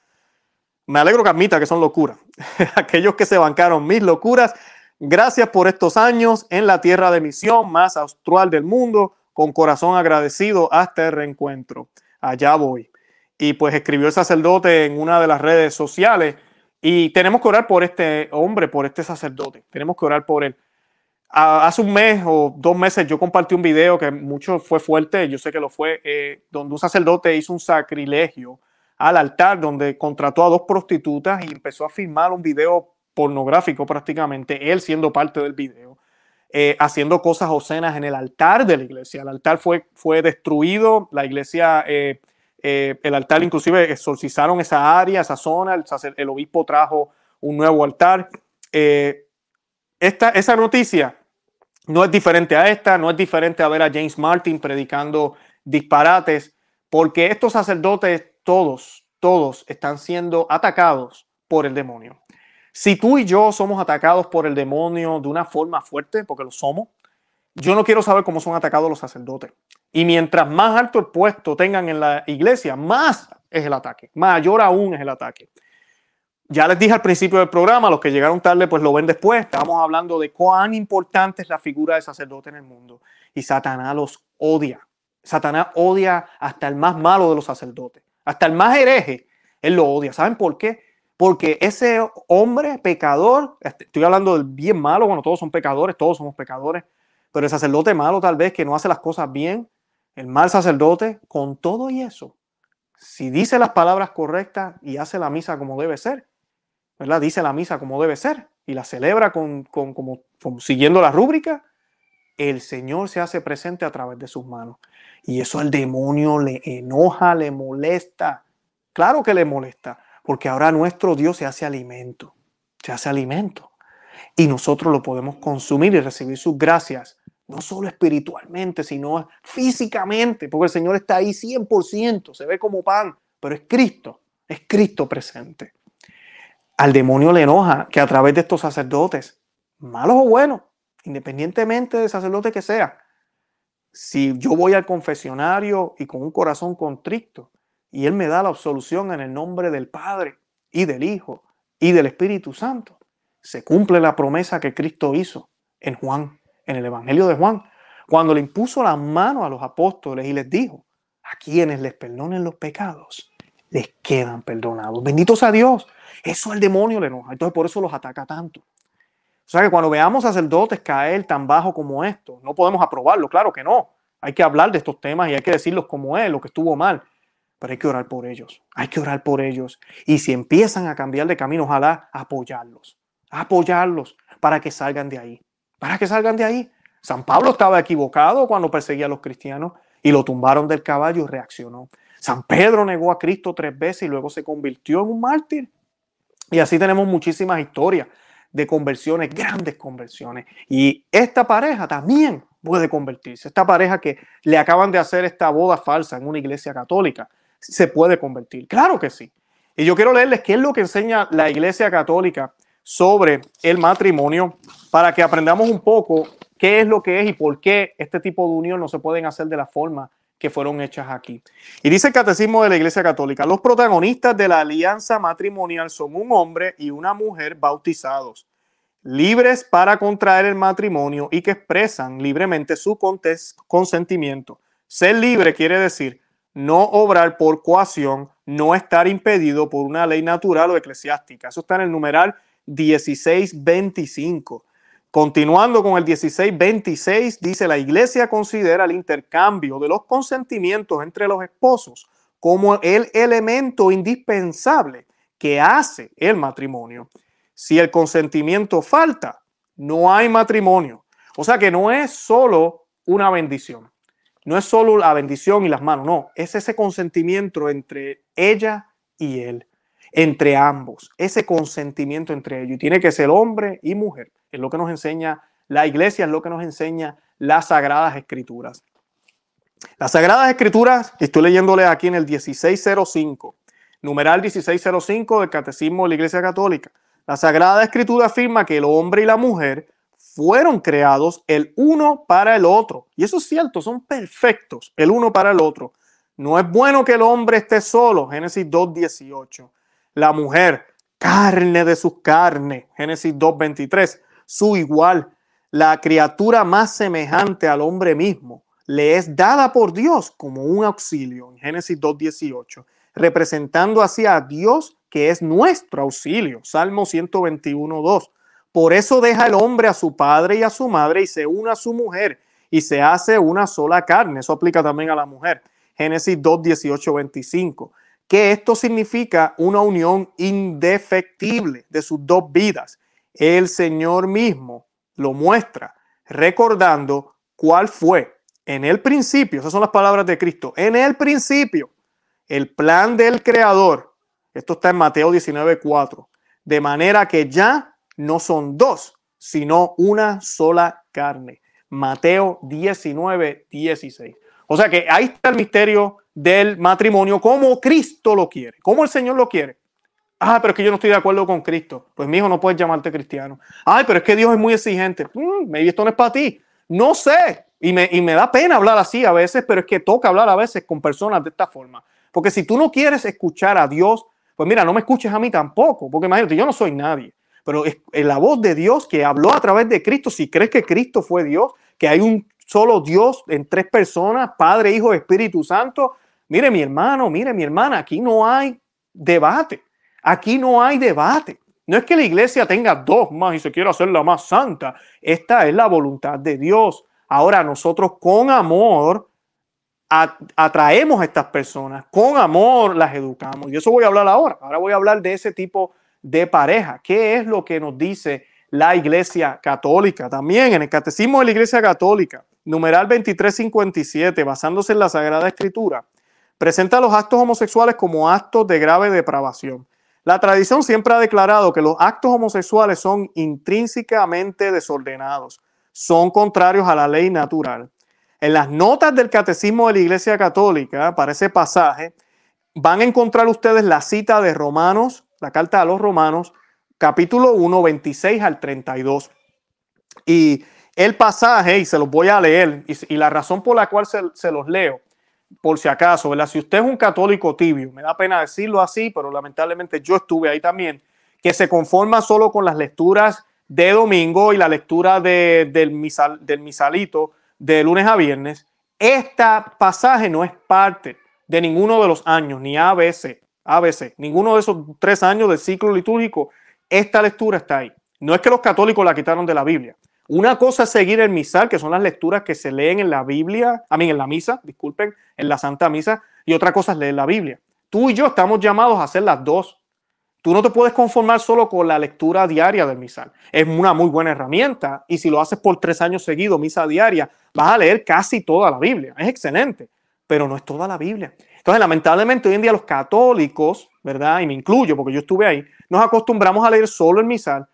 me alegro que que son locuras. (laughs) Aquellos que se bancaron mis locuras, gracias por estos años en la tierra de misión más austral del mundo, con corazón agradecido hasta el reencuentro. Allá voy. Y pues escribió el sacerdote en una de las redes sociales y tenemos que orar por este hombre, por este sacerdote. Tenemos que orar por él. Hace un mes o dos meses yo compartí un video que mucho fue fuerte, yo sé que lo fue, eh, donde un sacerdote hizo un sacrilegio al altar donde contrató a dos prostitutas y empezó a filmar un video pornográfico prácticamente, él siendo parte del video, eh, haciendo cosas obscenas en el altar de la iglesia. El altar fue, fue destruido, la iglesia, eh, eh, el altar inclusive exorcizaron esa área, esa zona, el, el obispo trajo un nuevo altar. esta, esa noticia no es diferente a esta, no es diferente a ver a James Martin predicando disparates, porque estos sacerdotes, todos, todos están siendo atacados por el demonio. Si tú y yo somos atacados por el demonio de una forma fuerte, porque lo somos, yo no quiero saber cómo son atacados los sacerdotes. Y mientras más alto el puesto tengan en la iglesia, más es el ataque, mayor aún es el ataque. Ya les dije al principio del programa, los que llegaron tarde pues lo ven después, estábamos hablando de cuán importante es la figura de sacerdote en el mundo. Y Satanás los odia. Satanás odia hasta el más malo de los sacerdotes, hasta el más hereje, él lo odia. ¿Saben por qué? Porque ese hombre pecador, este, estoy hablando del bien malo, bueno, todos son pecadores, todos somos pecadores, pero el sacerdote malo tal vez que no hace las cosas bien, el mal sacerdote, con todo y eso, si dice las palabras correctas y hace la misa como debe ser, ¿verdad? Dice la misa como debe ser y la celebra con, como, siguiendo la rúbrica, el Señor se hace presente a través de sus manos. Y eso al demonio le enoja, le molesta. Claro que le molesta, porque ahora nuestro Dios se hace alimento, se hace alimento. Y nosotros lo podemos consumir y recibir sus gracias, no solo espiritualmente, sino físicamente, porque el Señor está ahí 100%, se ve como pan, pero es Cristo, es Cristo presente. Al demonio le enoja que a través de estos sacerdotes, malos o buenos, independientemente del sacerdote que sea, si yo voy al confesionario y con un corazón contrito, y Él me da la absolución en el nombre del Padre y del Hijo y del Espíritu Santo. Se cumple la promesa que Cristo hizo en Juan, en el Evangelio de Juan, cuando le impuso la mano a los apóstoles y les dijo, a quienes les perdonen los pecados, les quedan perdonados. Benditos a Dios. Eso al demonio le enoja. Entonces por eso los ataca tanto. O sea que cuando veamos sacerdotes caer tan bajo como esto, no podemos aprobarlo, claro que no. Hay que hablar de estos temas y hay que decirlos como es, lo que estuvo mal pero hay que orar por ellos, hay que orar por ellos. Y si empiezan a cambiar de camino, ojalá apoyarlos, apoyarlos para que salgan de ahí, para que salgan de ahí. San Pablo estaba equivocado cuando perseguía a los cristianos y lo tumbaron del caballo y reaccionó. San Pedro negó a Cristo tres veces y luego se convirtió en un mártir. Y así tenemos muchísimas historias de conversiones, grandes conversiones. Y esta pareja también puede convertirse. Esta pareja que le acaban de hacer esta boda falsa en una iglesia católica se puede convertir. Claro que sí. Y yo quiero leerles qué es lo que enseña la Iglesia Católica sobre el matrimonio para que aprendamos un poco qué es lo que es y por qué este tipo de unión no se pueden hacer de la forma que fueron hechas aquí. Y dice el Catecismo de la Iglesia Católica, los protagonistas de la alianza matrimonial son un hombre y una mujer bautizados, libres para contraer el matrimonio y que expresan libremente su consentimiento. Ser libre quiere decir no obrar por coacción, no estar impedido por una ley natural o eclesiástica. Eso está en el numeral 1625. Continuando con el 1626, dice la iglesia considera el intercambio de los consentimientos entre los esposos como el elemento indispensable que hace el matrimonio. Si el consentimiento falta, no hay matrimonio. O sea que no es solo una bendición no es solo la bendición y las manos, no, es ese consentimiento entre ella y él, entre ambos, ese consentimiento entre ellos. Y tiene que ser hombre y mujer. Es lo que nos enseña la iglesia, es lo que nos enseña las sagradas escrituras. Las sagradas escrituras, estoy leyéndole aquí en el 1605, numeral 1605 del Catecismo de la Iglesia Católica. La sagrada escritura afirma que el hombre y la mujer fueron creados el uno para el otro. Y eso es cierto, son perfectos el uno para el otro. No es bueno que el hombre esté solo, Génesis 2.18. La mujer, carne de su carne, Génesis 2.23. Su igual, la criatura más semejante al hombre mismo, le es dada por Dios como un auxilio, en Génesis 2.18, representando así a Dios que es nuestro auxilio, Salmo 121.2. Por eso deja el hombre a su padre y a su madre y se une a su mujer y se hace una sola carne. Eso aplica también a la mujer. Génesis 2, 18, 25. Que esto significa una unión indefectible de sus dos vidas el Señor mismo lo muestra, recordando cuál fue en el principio, esas son las palabras de Cristo, en el principio, el plan del Creador. Esto está en Mateo 19:4. De manera que ya no son dos, sino una sola carne. Mateo 19:16. O sea que ahí está el misterio del matrimonio, como Cristo lo quiere, como el Señor lo quiere. Ah, pero es que yo no estoy de acuerdo con Cristo. Pues mi hijo no puedes llamarte cristiano. Ay, pero es que Dios es muy exigente. Mm, maybe esto no es para ti. No sé. Y me, y me da pena hablar así a veces, pero es que toca hablar a veces con personas de esta forma. Porque si tú no quieres escuchar a Dios, pues mira, no me escuches a mí tampoco. Porque imagínate, yo no soy nadie. Pero es, la voz de Dios que habló a través de Cristo. Si crees que Cristo fue Dios, que hay un solo Dios en tres personas, Padre, Hijo, Espíritu Santo. Mire mi hermano, mire mi hermana, aquí no hay debate. Aquí no hay debate. No es que la iglesia tenga dos más y se quiera hacer la más santa. Esta es la voluntad de Dios. Ahora nosotros con amor atraemos a estas personas, con amor las educamos. Y eso voy a hablar ahora. Ahora voy a hablar de ese tipo de pareja. ¿Qué es lo que nos dice la iglesia católica? También en el catecismo de la iglesia católica, numeral 2357, basándose en la Sagrada Escritura, presenta los actos homosexuales como actos de grave depravación. La tradición siempre ha declarado que los actos homosexuales son intrínsecamente desordenados, son contrarios a la ley natural. En las notas del Catecismo de la Iglesia Católica, para ese pasaje, van a encontrar ustedes la cita de Romanos, la carta a los Romanos, capítulo 1, 26 al 32. Y el pasaje, y se los voy a leer, y, la razón por la cual se, se los leo, por si acaso, ¿verdad? Si usted es un católico tibio, me da pena decirlo así, pero lamentablemente yo estuve ahí también, que se conforma solo con las lecturas de domingo y la lectura del, misal, del misalito de lunes a viernes, este pasaje no es parte de ninguno de los años, ni ABC, ABC, ninguno de esos tres años del ciclo litúrgico, esta lectura está ahí. No es que los católicos la quitaron de la Biblia, una cosa es seguir el misal, que son las lecturas que se leen en la Biblia, a mí en la misa, disculpen, en la Santa Misa, y otra cosa es leer la Biblia. Tú y yo estamos llamados a hacer las dos. Tú no te puedes conformar solo con la lectura diaria del misal. Es una muy buena herramienta y si lo haces por tres años seguidos, misa diaria, vas a leer casi toda la Biblia. Es excelente, pero no es toda la Biblia. Entonces, lamentablemente, hoy en día los católicos, ¿verdad? Y me incluyo porque yo estuve ahí, nos acostumbramos a leer solo el misal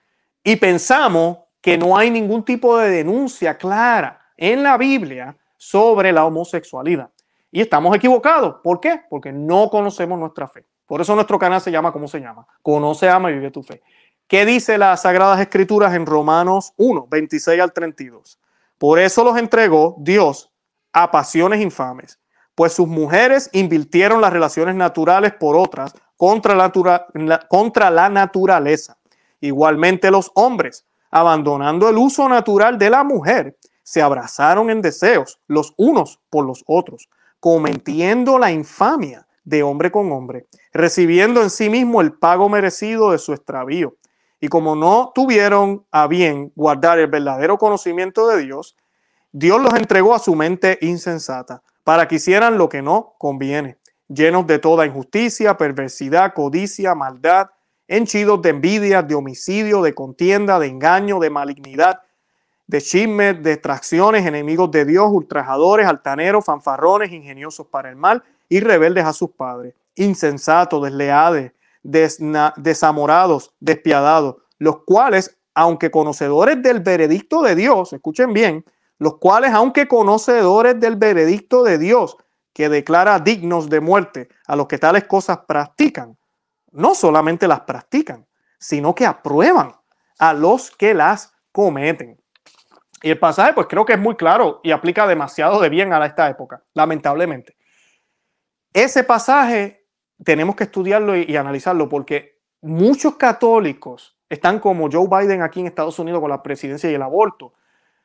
y pensamos que no hay ningún tipo de denuncia clara en la Biblia sobre la homosexualidad. Y estamos equivocados. ¿Por qué? Porque no conocemos nuestra fe. Por eso nuestro canal se llama ¿cómo se llama? Conoce, ama y vive tu fe. ¿Qué dice las Sagradas Escrituras en Romanos 1, 26 al 32? Por eso los entregó Dios a pasiones infames, pues sus mujeres invirtieron las relaciones naturales por otras contra la, contra la naturaleza. Igualmente los hombres abandonando el uso natural de la mujer, se abrazaron en deseos los unos por los otros, cometiendo la infamia de hombre con hombre, recibiendo en sí mismo el pago merecido de su extravío. Y como no tuvieron a bien guardar el verdadero conocimiento de Dios, Dios los entregó a su mente insensata para que hicieran lo que no conviene, llenos de toda injusticia, perversidad, codicia, maldad, henchidos de envidia, de homicidio, de contienda, de engaño, de malignidad, de chismes, de extracciones, enemigos de Dios, ultrajadores, altaneros, fanfarrones, ingeniosos para el mal y rebeldes a sus padres, insensatos, desleales, desamorados, despiadados, los cuales, aunque conocedores del veredicto de Dios, escuchen bien, los cuales, aunque conocedores del veredicto de Dios, que declara dignos de muerte a los que tales cosas practican, no solamente las practican, sino que aprueban a los que las cometen. Y el pasaje, pues creo que es muy claro y aplica demasiado de bien a esta época, lamentablemente. Ese pasaje tenemos que estudiarlo y, analizarlo porque muchos católicos están como Joe Biden aquí en Estados Unidos con la presidencia y el aborto.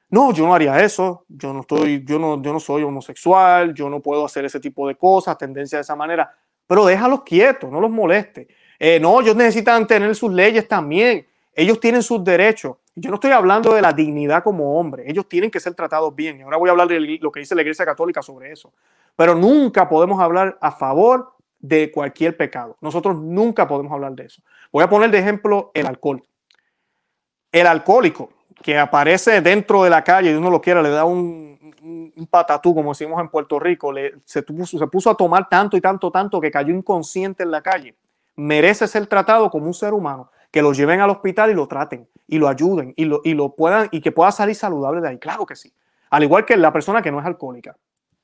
No, yo no haría eso, yo no estoy, yo no, yo no soy homosexual, yo no puedo hacer ese tipo de cosas, tendencia de esa manera, pero déjalos quietos, no los moleste. Eh, no, ellos necesitan tener sus leyes también. Ellos tienen sus derechos. Yo no estoy hablando de la dignidad como hombre. Ellos tienen que ser tratados bien. Ahora voy a hablar de lo que dice la Iglesia Católica sobre eso. Pero nunca podemos hablar a favor de cualquier pecado. Nosotros nunca podemos hablar de eso. Voy a poner de ejemplo el alcohol. El alcohólico que aparece dentro de la calle y uno lo quiera, le da un, un, patatú, como decimos en Puerto Rico, se, puso, se puso a tomar tanto y tanto, tanto que cayó inconsciente en la calle, merece ser tratado como un ser humano, que lo lleven al hospital y lo traten y lo ayuden y lo, y lo puedan y que pueda salir saludable de ahí. Claro que sí. Al igual que la persona que no es alcohólica.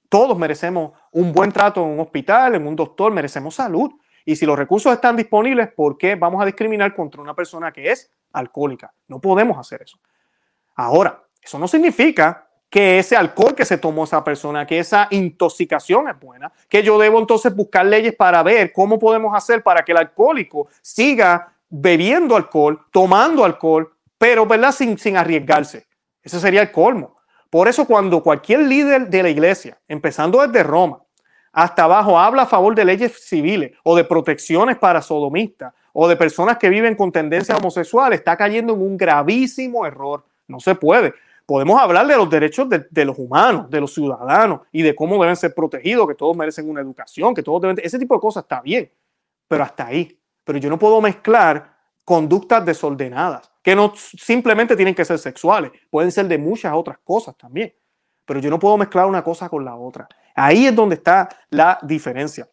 Todos merecemos un buen trato en un hospital, en un doctor, merecemos salud. Y si los recursos están disponibles, ¿por qué vamos a discriminar contra una persona que es alcohólica? No podemos hacer eso. Ahora, eso no significa que ese alcohol que se tomó esa persona, que esa intoxicación es buena, que yo debo entonces buscar leyes para ver cómo podemos hacer para que el alcohólico siga bebiendo alcohol, tomando alcohol, pero ¿verdad? Sin, sin arriesgarse. Ese sería el colmo. Por eso cuando cualquier líder de la iglesia, empezando desde Roma hasta abajo, habla a favor de leyes civiles o de protecciones para sodomistas o de personas que viven con tendencias homosexuales, está cayendo en un gravísimo error. No se puede podemos hablar de los derechos de, los humanos, de los ciudadanos y de cómo deben ser protegidos, que todos merecen una educación, que todos deben, ese tipo de cosas está bien, pero hasta ahí. Pero yo no puedo mezclar conductas desordenadas, que no simplemente tienen que ser sexuales, pueden ser de muchas otras cosas también, pero yo no puedo mezclar una cosa con la otra. Ahí es donde está la diferencia.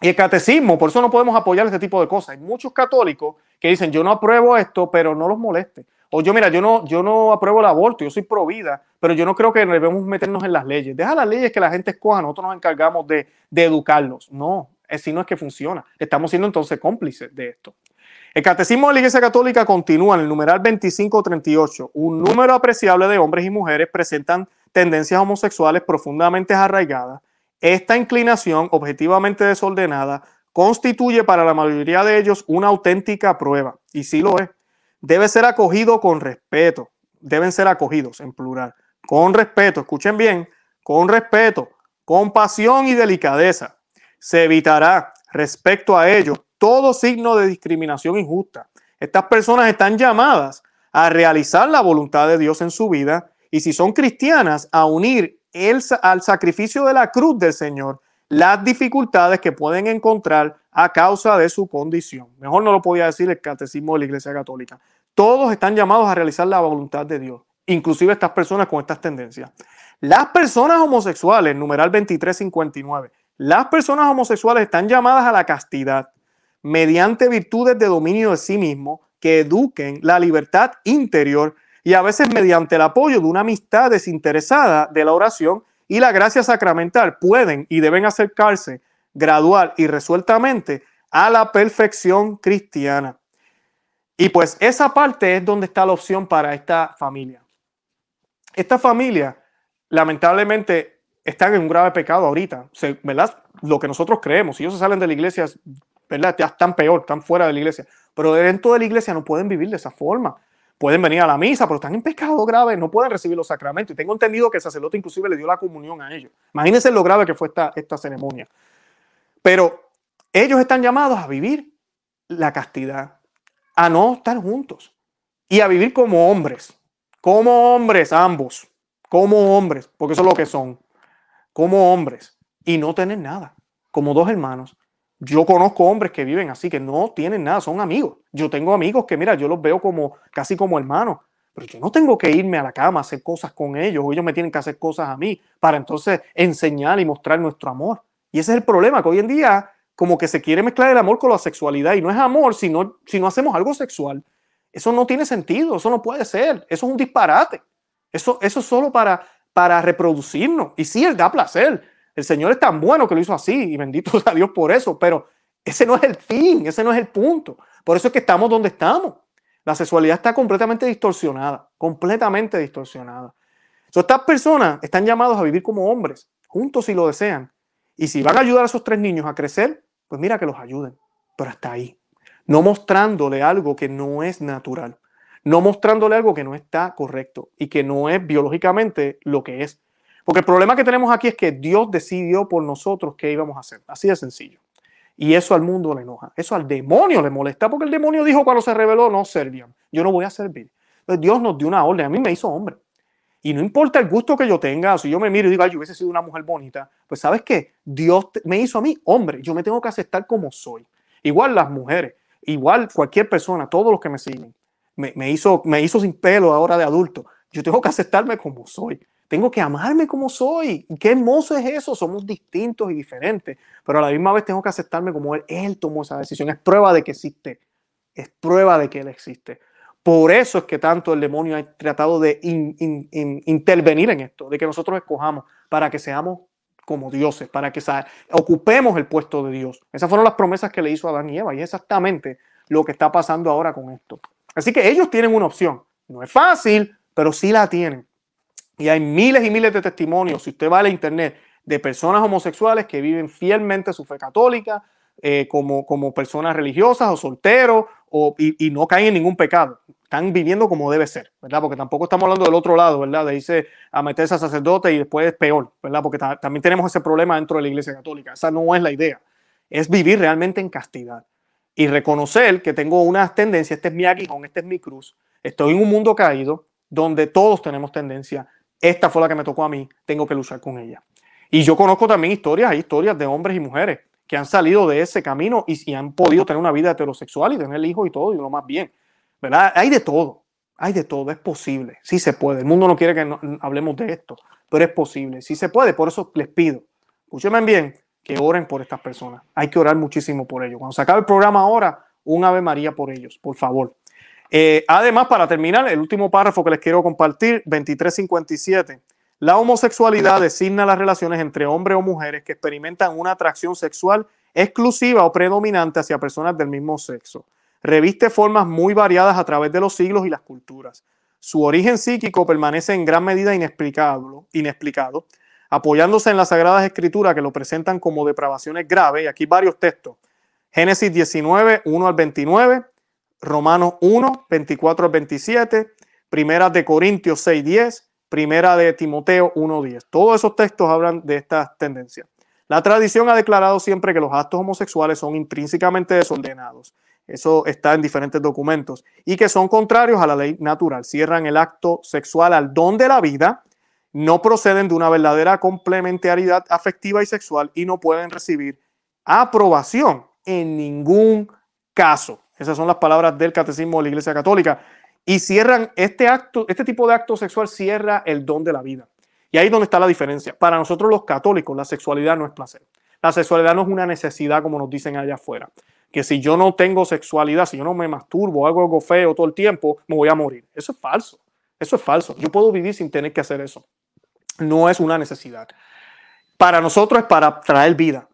Y el catecismo, por eso no podemos apoyar este tipo de cosas. Hay muchos católicos que dicen, yo no apruebo esto, pero no los moleste. O yo, mira, yo no, yo no apruebo el aborto, yo soy pro vida, pero yo no creo que debemos meternos en las leyes. Deja las leyes que la gente escoja, nosotros nos encargamos de, educarlos. No, así no es que funciona. Estamos siendo entonces cómplices de esto. El catecismo de la Iglesia Católica continúa en el numeral 2538. Un número apreciable de hombres y mujeres presentan tendencias homosexuales profundamente arraigadas. Esta inclinación, objetivamente desordenada, constituye para la mayoría de ellos una auténtica prueba. Y sí lo es debe ser acogido con respeto. Deben ser acogidos en plural. Con respeto, escuchen bien, con respeto, compasión y delicadeza. Se evitará respecto a ello todo signo de discriminación injusta. Estas personas están llamadas a realizar la voluntad de Dios en su vida y si son cristianas, a unir el, al sacrificio de la cruz del Señor las dificultades que pueden encontrar a causa de su condición. Mejor no lo podía decir el catecismo de la Iglesia Católica. Todos están llamados a realizar la voluntad de Dios, inclusive estas personas con estas tendencias. Las personas homosexuales, numeral 2359, las personas homosexuales están llamadas a la castidad mediante virtudes de dominio de sí mismo que eduquen la libertad interior y a veces mediante el apoyo de una amistad desinteresada de la oración y la gracia sacramental pueden y deben acercarse gradual y resueltamente a la perfección cristiana. Y pues esa parte es donde está la opción para esta familia. Esta familia, lamentablemente, están en un grave pecado ahorita, ¿verdad? Lo que nosotros creemos, si ellos salen de la iglesia, ¿verdad? Ya están peor, están fuera de la iglesia. Pero dentro de la iglesia no pueden vivir de esa forma pueden venir a la misa, pero están en pecado grave, no pueden recibir los sacramentos. Y tengo entendido que el sacerdote inclusive le dio la comunión a ellos. Imagínense lo grave que fue esta, esta ceremonia. Pero ellos están llamados a vivir la castidad, a no estar juntos y a vivir como hombres, como hombres ambos, como hombres, porque eso es lo que son, como hombres y no tener nada, como dos hermanos. Yo conozco hombres que viven así, que no tienen nada, son amigos. Yo tengo amigos que, mira, yo los veo como casi como hermanos, pero yo no tengo que irme a la cama a hacer cosas con ellos, o ellos me tienen que hacer cosas a mí para entonces enseñar y mostrar nuestro amor. Y ese es el problema, que hoy en día como que se quiere mezclar el amor con la sexualidad y no es amor si no, si no hacemos algo sexual. Eso no tiene sentido, eso no puede ser, eso es un disparate. Eso, eso es solo para, para reproducirnos. Y sí, él da placer, el Señor es tan bueno que lo hizo así y bendito (laughs) sea Dios por eso, pero ese no es el fin, ese no es el punto. Por eso es que estamos donde estamos. La sexualidad está completamente distorsionada, completamente distorsionada. estas personas están llamados a vivir como hombres, juntos si lo desean. Y si van a ayudar a esos tres niños a crecer, pues mira que los ayuden, pero hasta ahí. No mostrándole algo que no es natural, no mostrándole algo que no está correcto y que no es biológicamente lo que es. Porque el problema que tenemos aquí es que Dios decidió por nosotros qué íbamos a hacer. Así de sencillo. Y eso al mundo le enoja. Eso al demonio le molesta porque el demonio dijo cuando se reveló, no servían. Yo no voy a servir. Entonces Dios nos dio una orden. A mí me hizo hombre. Y no importa el gusto que yo tenga, si yo me miro y digo, ay, yo hubiese sido una mujer bonita, pues sabes qué, Dios me hizo a mí hombre. Yo me tengo que aceptar como soy. Igual las mujeres, igual cualquier persona, todos los que me siguen. me, hizo, me hizo sin pelo ahora de adulto. Yo tengo que aceptarme como soy. Tengo que amarme como soy. Qué hermoso es eso. Somos distintos y diferentes. Pero a la misma vez tengo que aceptarme como él. Él tomó esa decisión. Es prueba de que existe. Es prueba de que él existe. Por eso es que tanto el demonio ha tratado de intervenir en esto, de que nosotros escojamos para que seamos como dioses, para que ocupemos el puesto de Dios. Esas fueron las promesas que le hizo a Adán y Eva y es exactamente lo que está pasando ahora con esto. Así que ellos tienen una opción. No es fácil, pero sí la tienen. Y hay miles y miles de testimonios, si usted va a la internet, de personas homosexuales que viven fielmente su fe católica, eh, como, como personas religiosas o solteros o, y, no caen en ningún pecado. Están viviendo como debe ser, ¿verdad? Porque tampoco estamos hablando del otro lado, ¿verdad? De irse a meterse a sacerdote y después es peor, ¿verdad? Porque también tenemos ese problema dentro de la iglesia católica. Esa no es la idea. Es vivir realmente en castidad y reconocer que tengo una tendencia, este es mi aguijón, este es mi cruz, estoy en un mundo caído donde todos tenemos tendencia, esta fue la que me tocó a mí, tengo que luchar con ella. Y yo conozco también historias, hay historias de hombres y mujeres que han salido de ese camino y, han podido tener una vida heterosexual y tener hijos y todo, y lo más bien. ¿Verdad? Hay de todo, hay de todo, es posible, sí se puede. El mundo no quiere que hablemos de esto, pero es posible, sí se puede. Por eso les pido, escúchenme bien, que oren por estas personas. Hay que orar muchísimo por ellos. Cuando se acabe el programa ahora, un Ave María por ellos, por favor. Eh, además, para terminar, el último párrafo que les quiero compartir, 2357. La homosexualidad designa las relaciones entre hombres o mujeres que experimentan una atracción sexual exclusiva o predominante hacia personas del mismo sexo. Reviste formas muy variadas a través de los siglos y las culturas. Su origen psíquico permanece en gran medida inexplicado, apoyándose en las Sagradas Escrituras que lo presentan como depravaciones graves. Y aquí varios textos. Génesis 19, 1 al 29, Romanos 1, 24 al 27, Primera de Corintios 6, 10, Primera de Timoteo 1.10. Todos esos textos hablan de estas tendencias. La tradición ha declarado siempre que los actos homosexuales son intrínsecamente desordenados. Eso está en diferentes documentos. Y que son contrarios a la ley natural. Cierran el acto sexual al don de la vida, no proceden de una verdadera complementariedad afectiva y sexual y no pueden recibir aprobación en ningún caso. Esas son las palabras del Catecismo de la Iglesia Católica y cierran este acto, este tipo de acto sexual cierra el don de la vida. Y ahí es donde está la diferencia. Para nosotros los católicos, la sexualidad no es placer. La sexualidad no es una necesidad como nos dicen allá afuera. Que si yo no tengo sexualidad, si yo no me masturbo, hago algo feo todo el tiempo, me voy a morir. Eso es falso. Eso es falso. Yo puedo vivir sin tener que hacer eso. No es una necesidad. Para nosotros es para traer vida.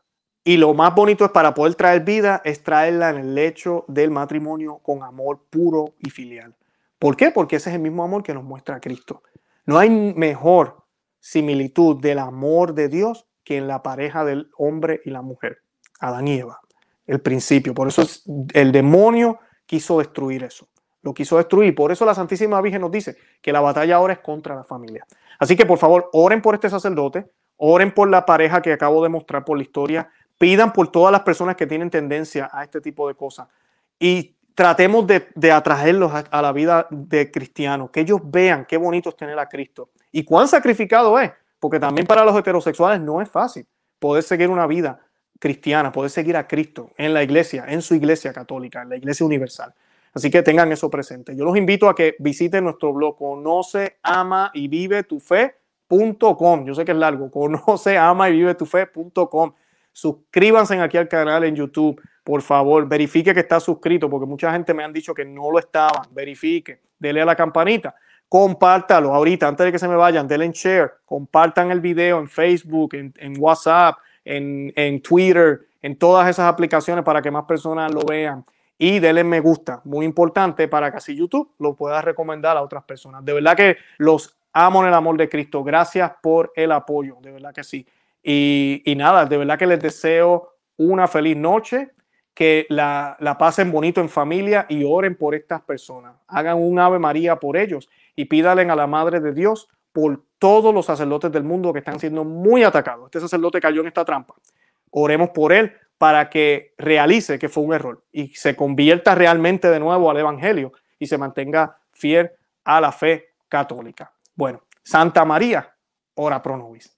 Y lo más bonito es para poder traer vida, es traerla en el lecho del matrimonio con amor puro y filial. ¿Por qué? Porque ese es el mismo amor que nos muestra Cristo. No hay mejor similitud del amor de Dios que en la pareja del hombre y la mujer, Adán y Eva, el principio. Por eso el demonio quiso destruir eso, lo quiso destruir. Por eso la Santísima Virgen nos dice que la batalla ahora es contra la familia. Así que por favor, oren por este sacerdote, oren por la pareja que acabo de mostrar por la historia, pidan por todas las personas que tienen tendencia a este tipo de cosas y tratemos de, atraerlos a, la vida de cristianos, que ellos vean qué bonito es tener a Cristo y cuán sacrificado es, porque también para los heterosexuales no es fácil poder seguir una vida cristiana, poder seguir a Cristo en la iglesia, en su iglesia católica, en la iglesia universal. Así que tengan eso presente. Yo los invito a que visiten nuestro blog conoce, ama y vive tu fe.com. Yo sé que es largo, conoce, ama y vive tu fe.com. Suscríbanse aquí al canal en YouTube por favor, verifique que está suscrito, porque mucha gente me han dicho que no lo estaban. Verifique, dele a la campanita, compártalo ahorita, antes de que se me vayan, denle en share, compartan el video en Facebook, en, WhatsApp, en, Twitter, en todas esas aplicaciones para que más personas lo vean. Y denle me gusta, muy importante para que así YouTube lo pueda recomendar a otras personas. De verdad que los amo en el amor de Cristo. Gracias por el apoyo, de verdad que sí. Y nada, de verdad que les deseo una feliz noche que la, pasen bonito en familia y oren por estas personas. Hagan un Ave María por ellos y pídalen a la Madre de Dios por todos los sacerdotes del mundo que están siendo muy atacados. Este sacerdote cayó en esta trampa. Oremos por él para que realice que fue un error y se convierta realmente de nuevo al Evangelio y se mantenga fiel a la fe católica. Bueno, Santa María, ora pro nobis.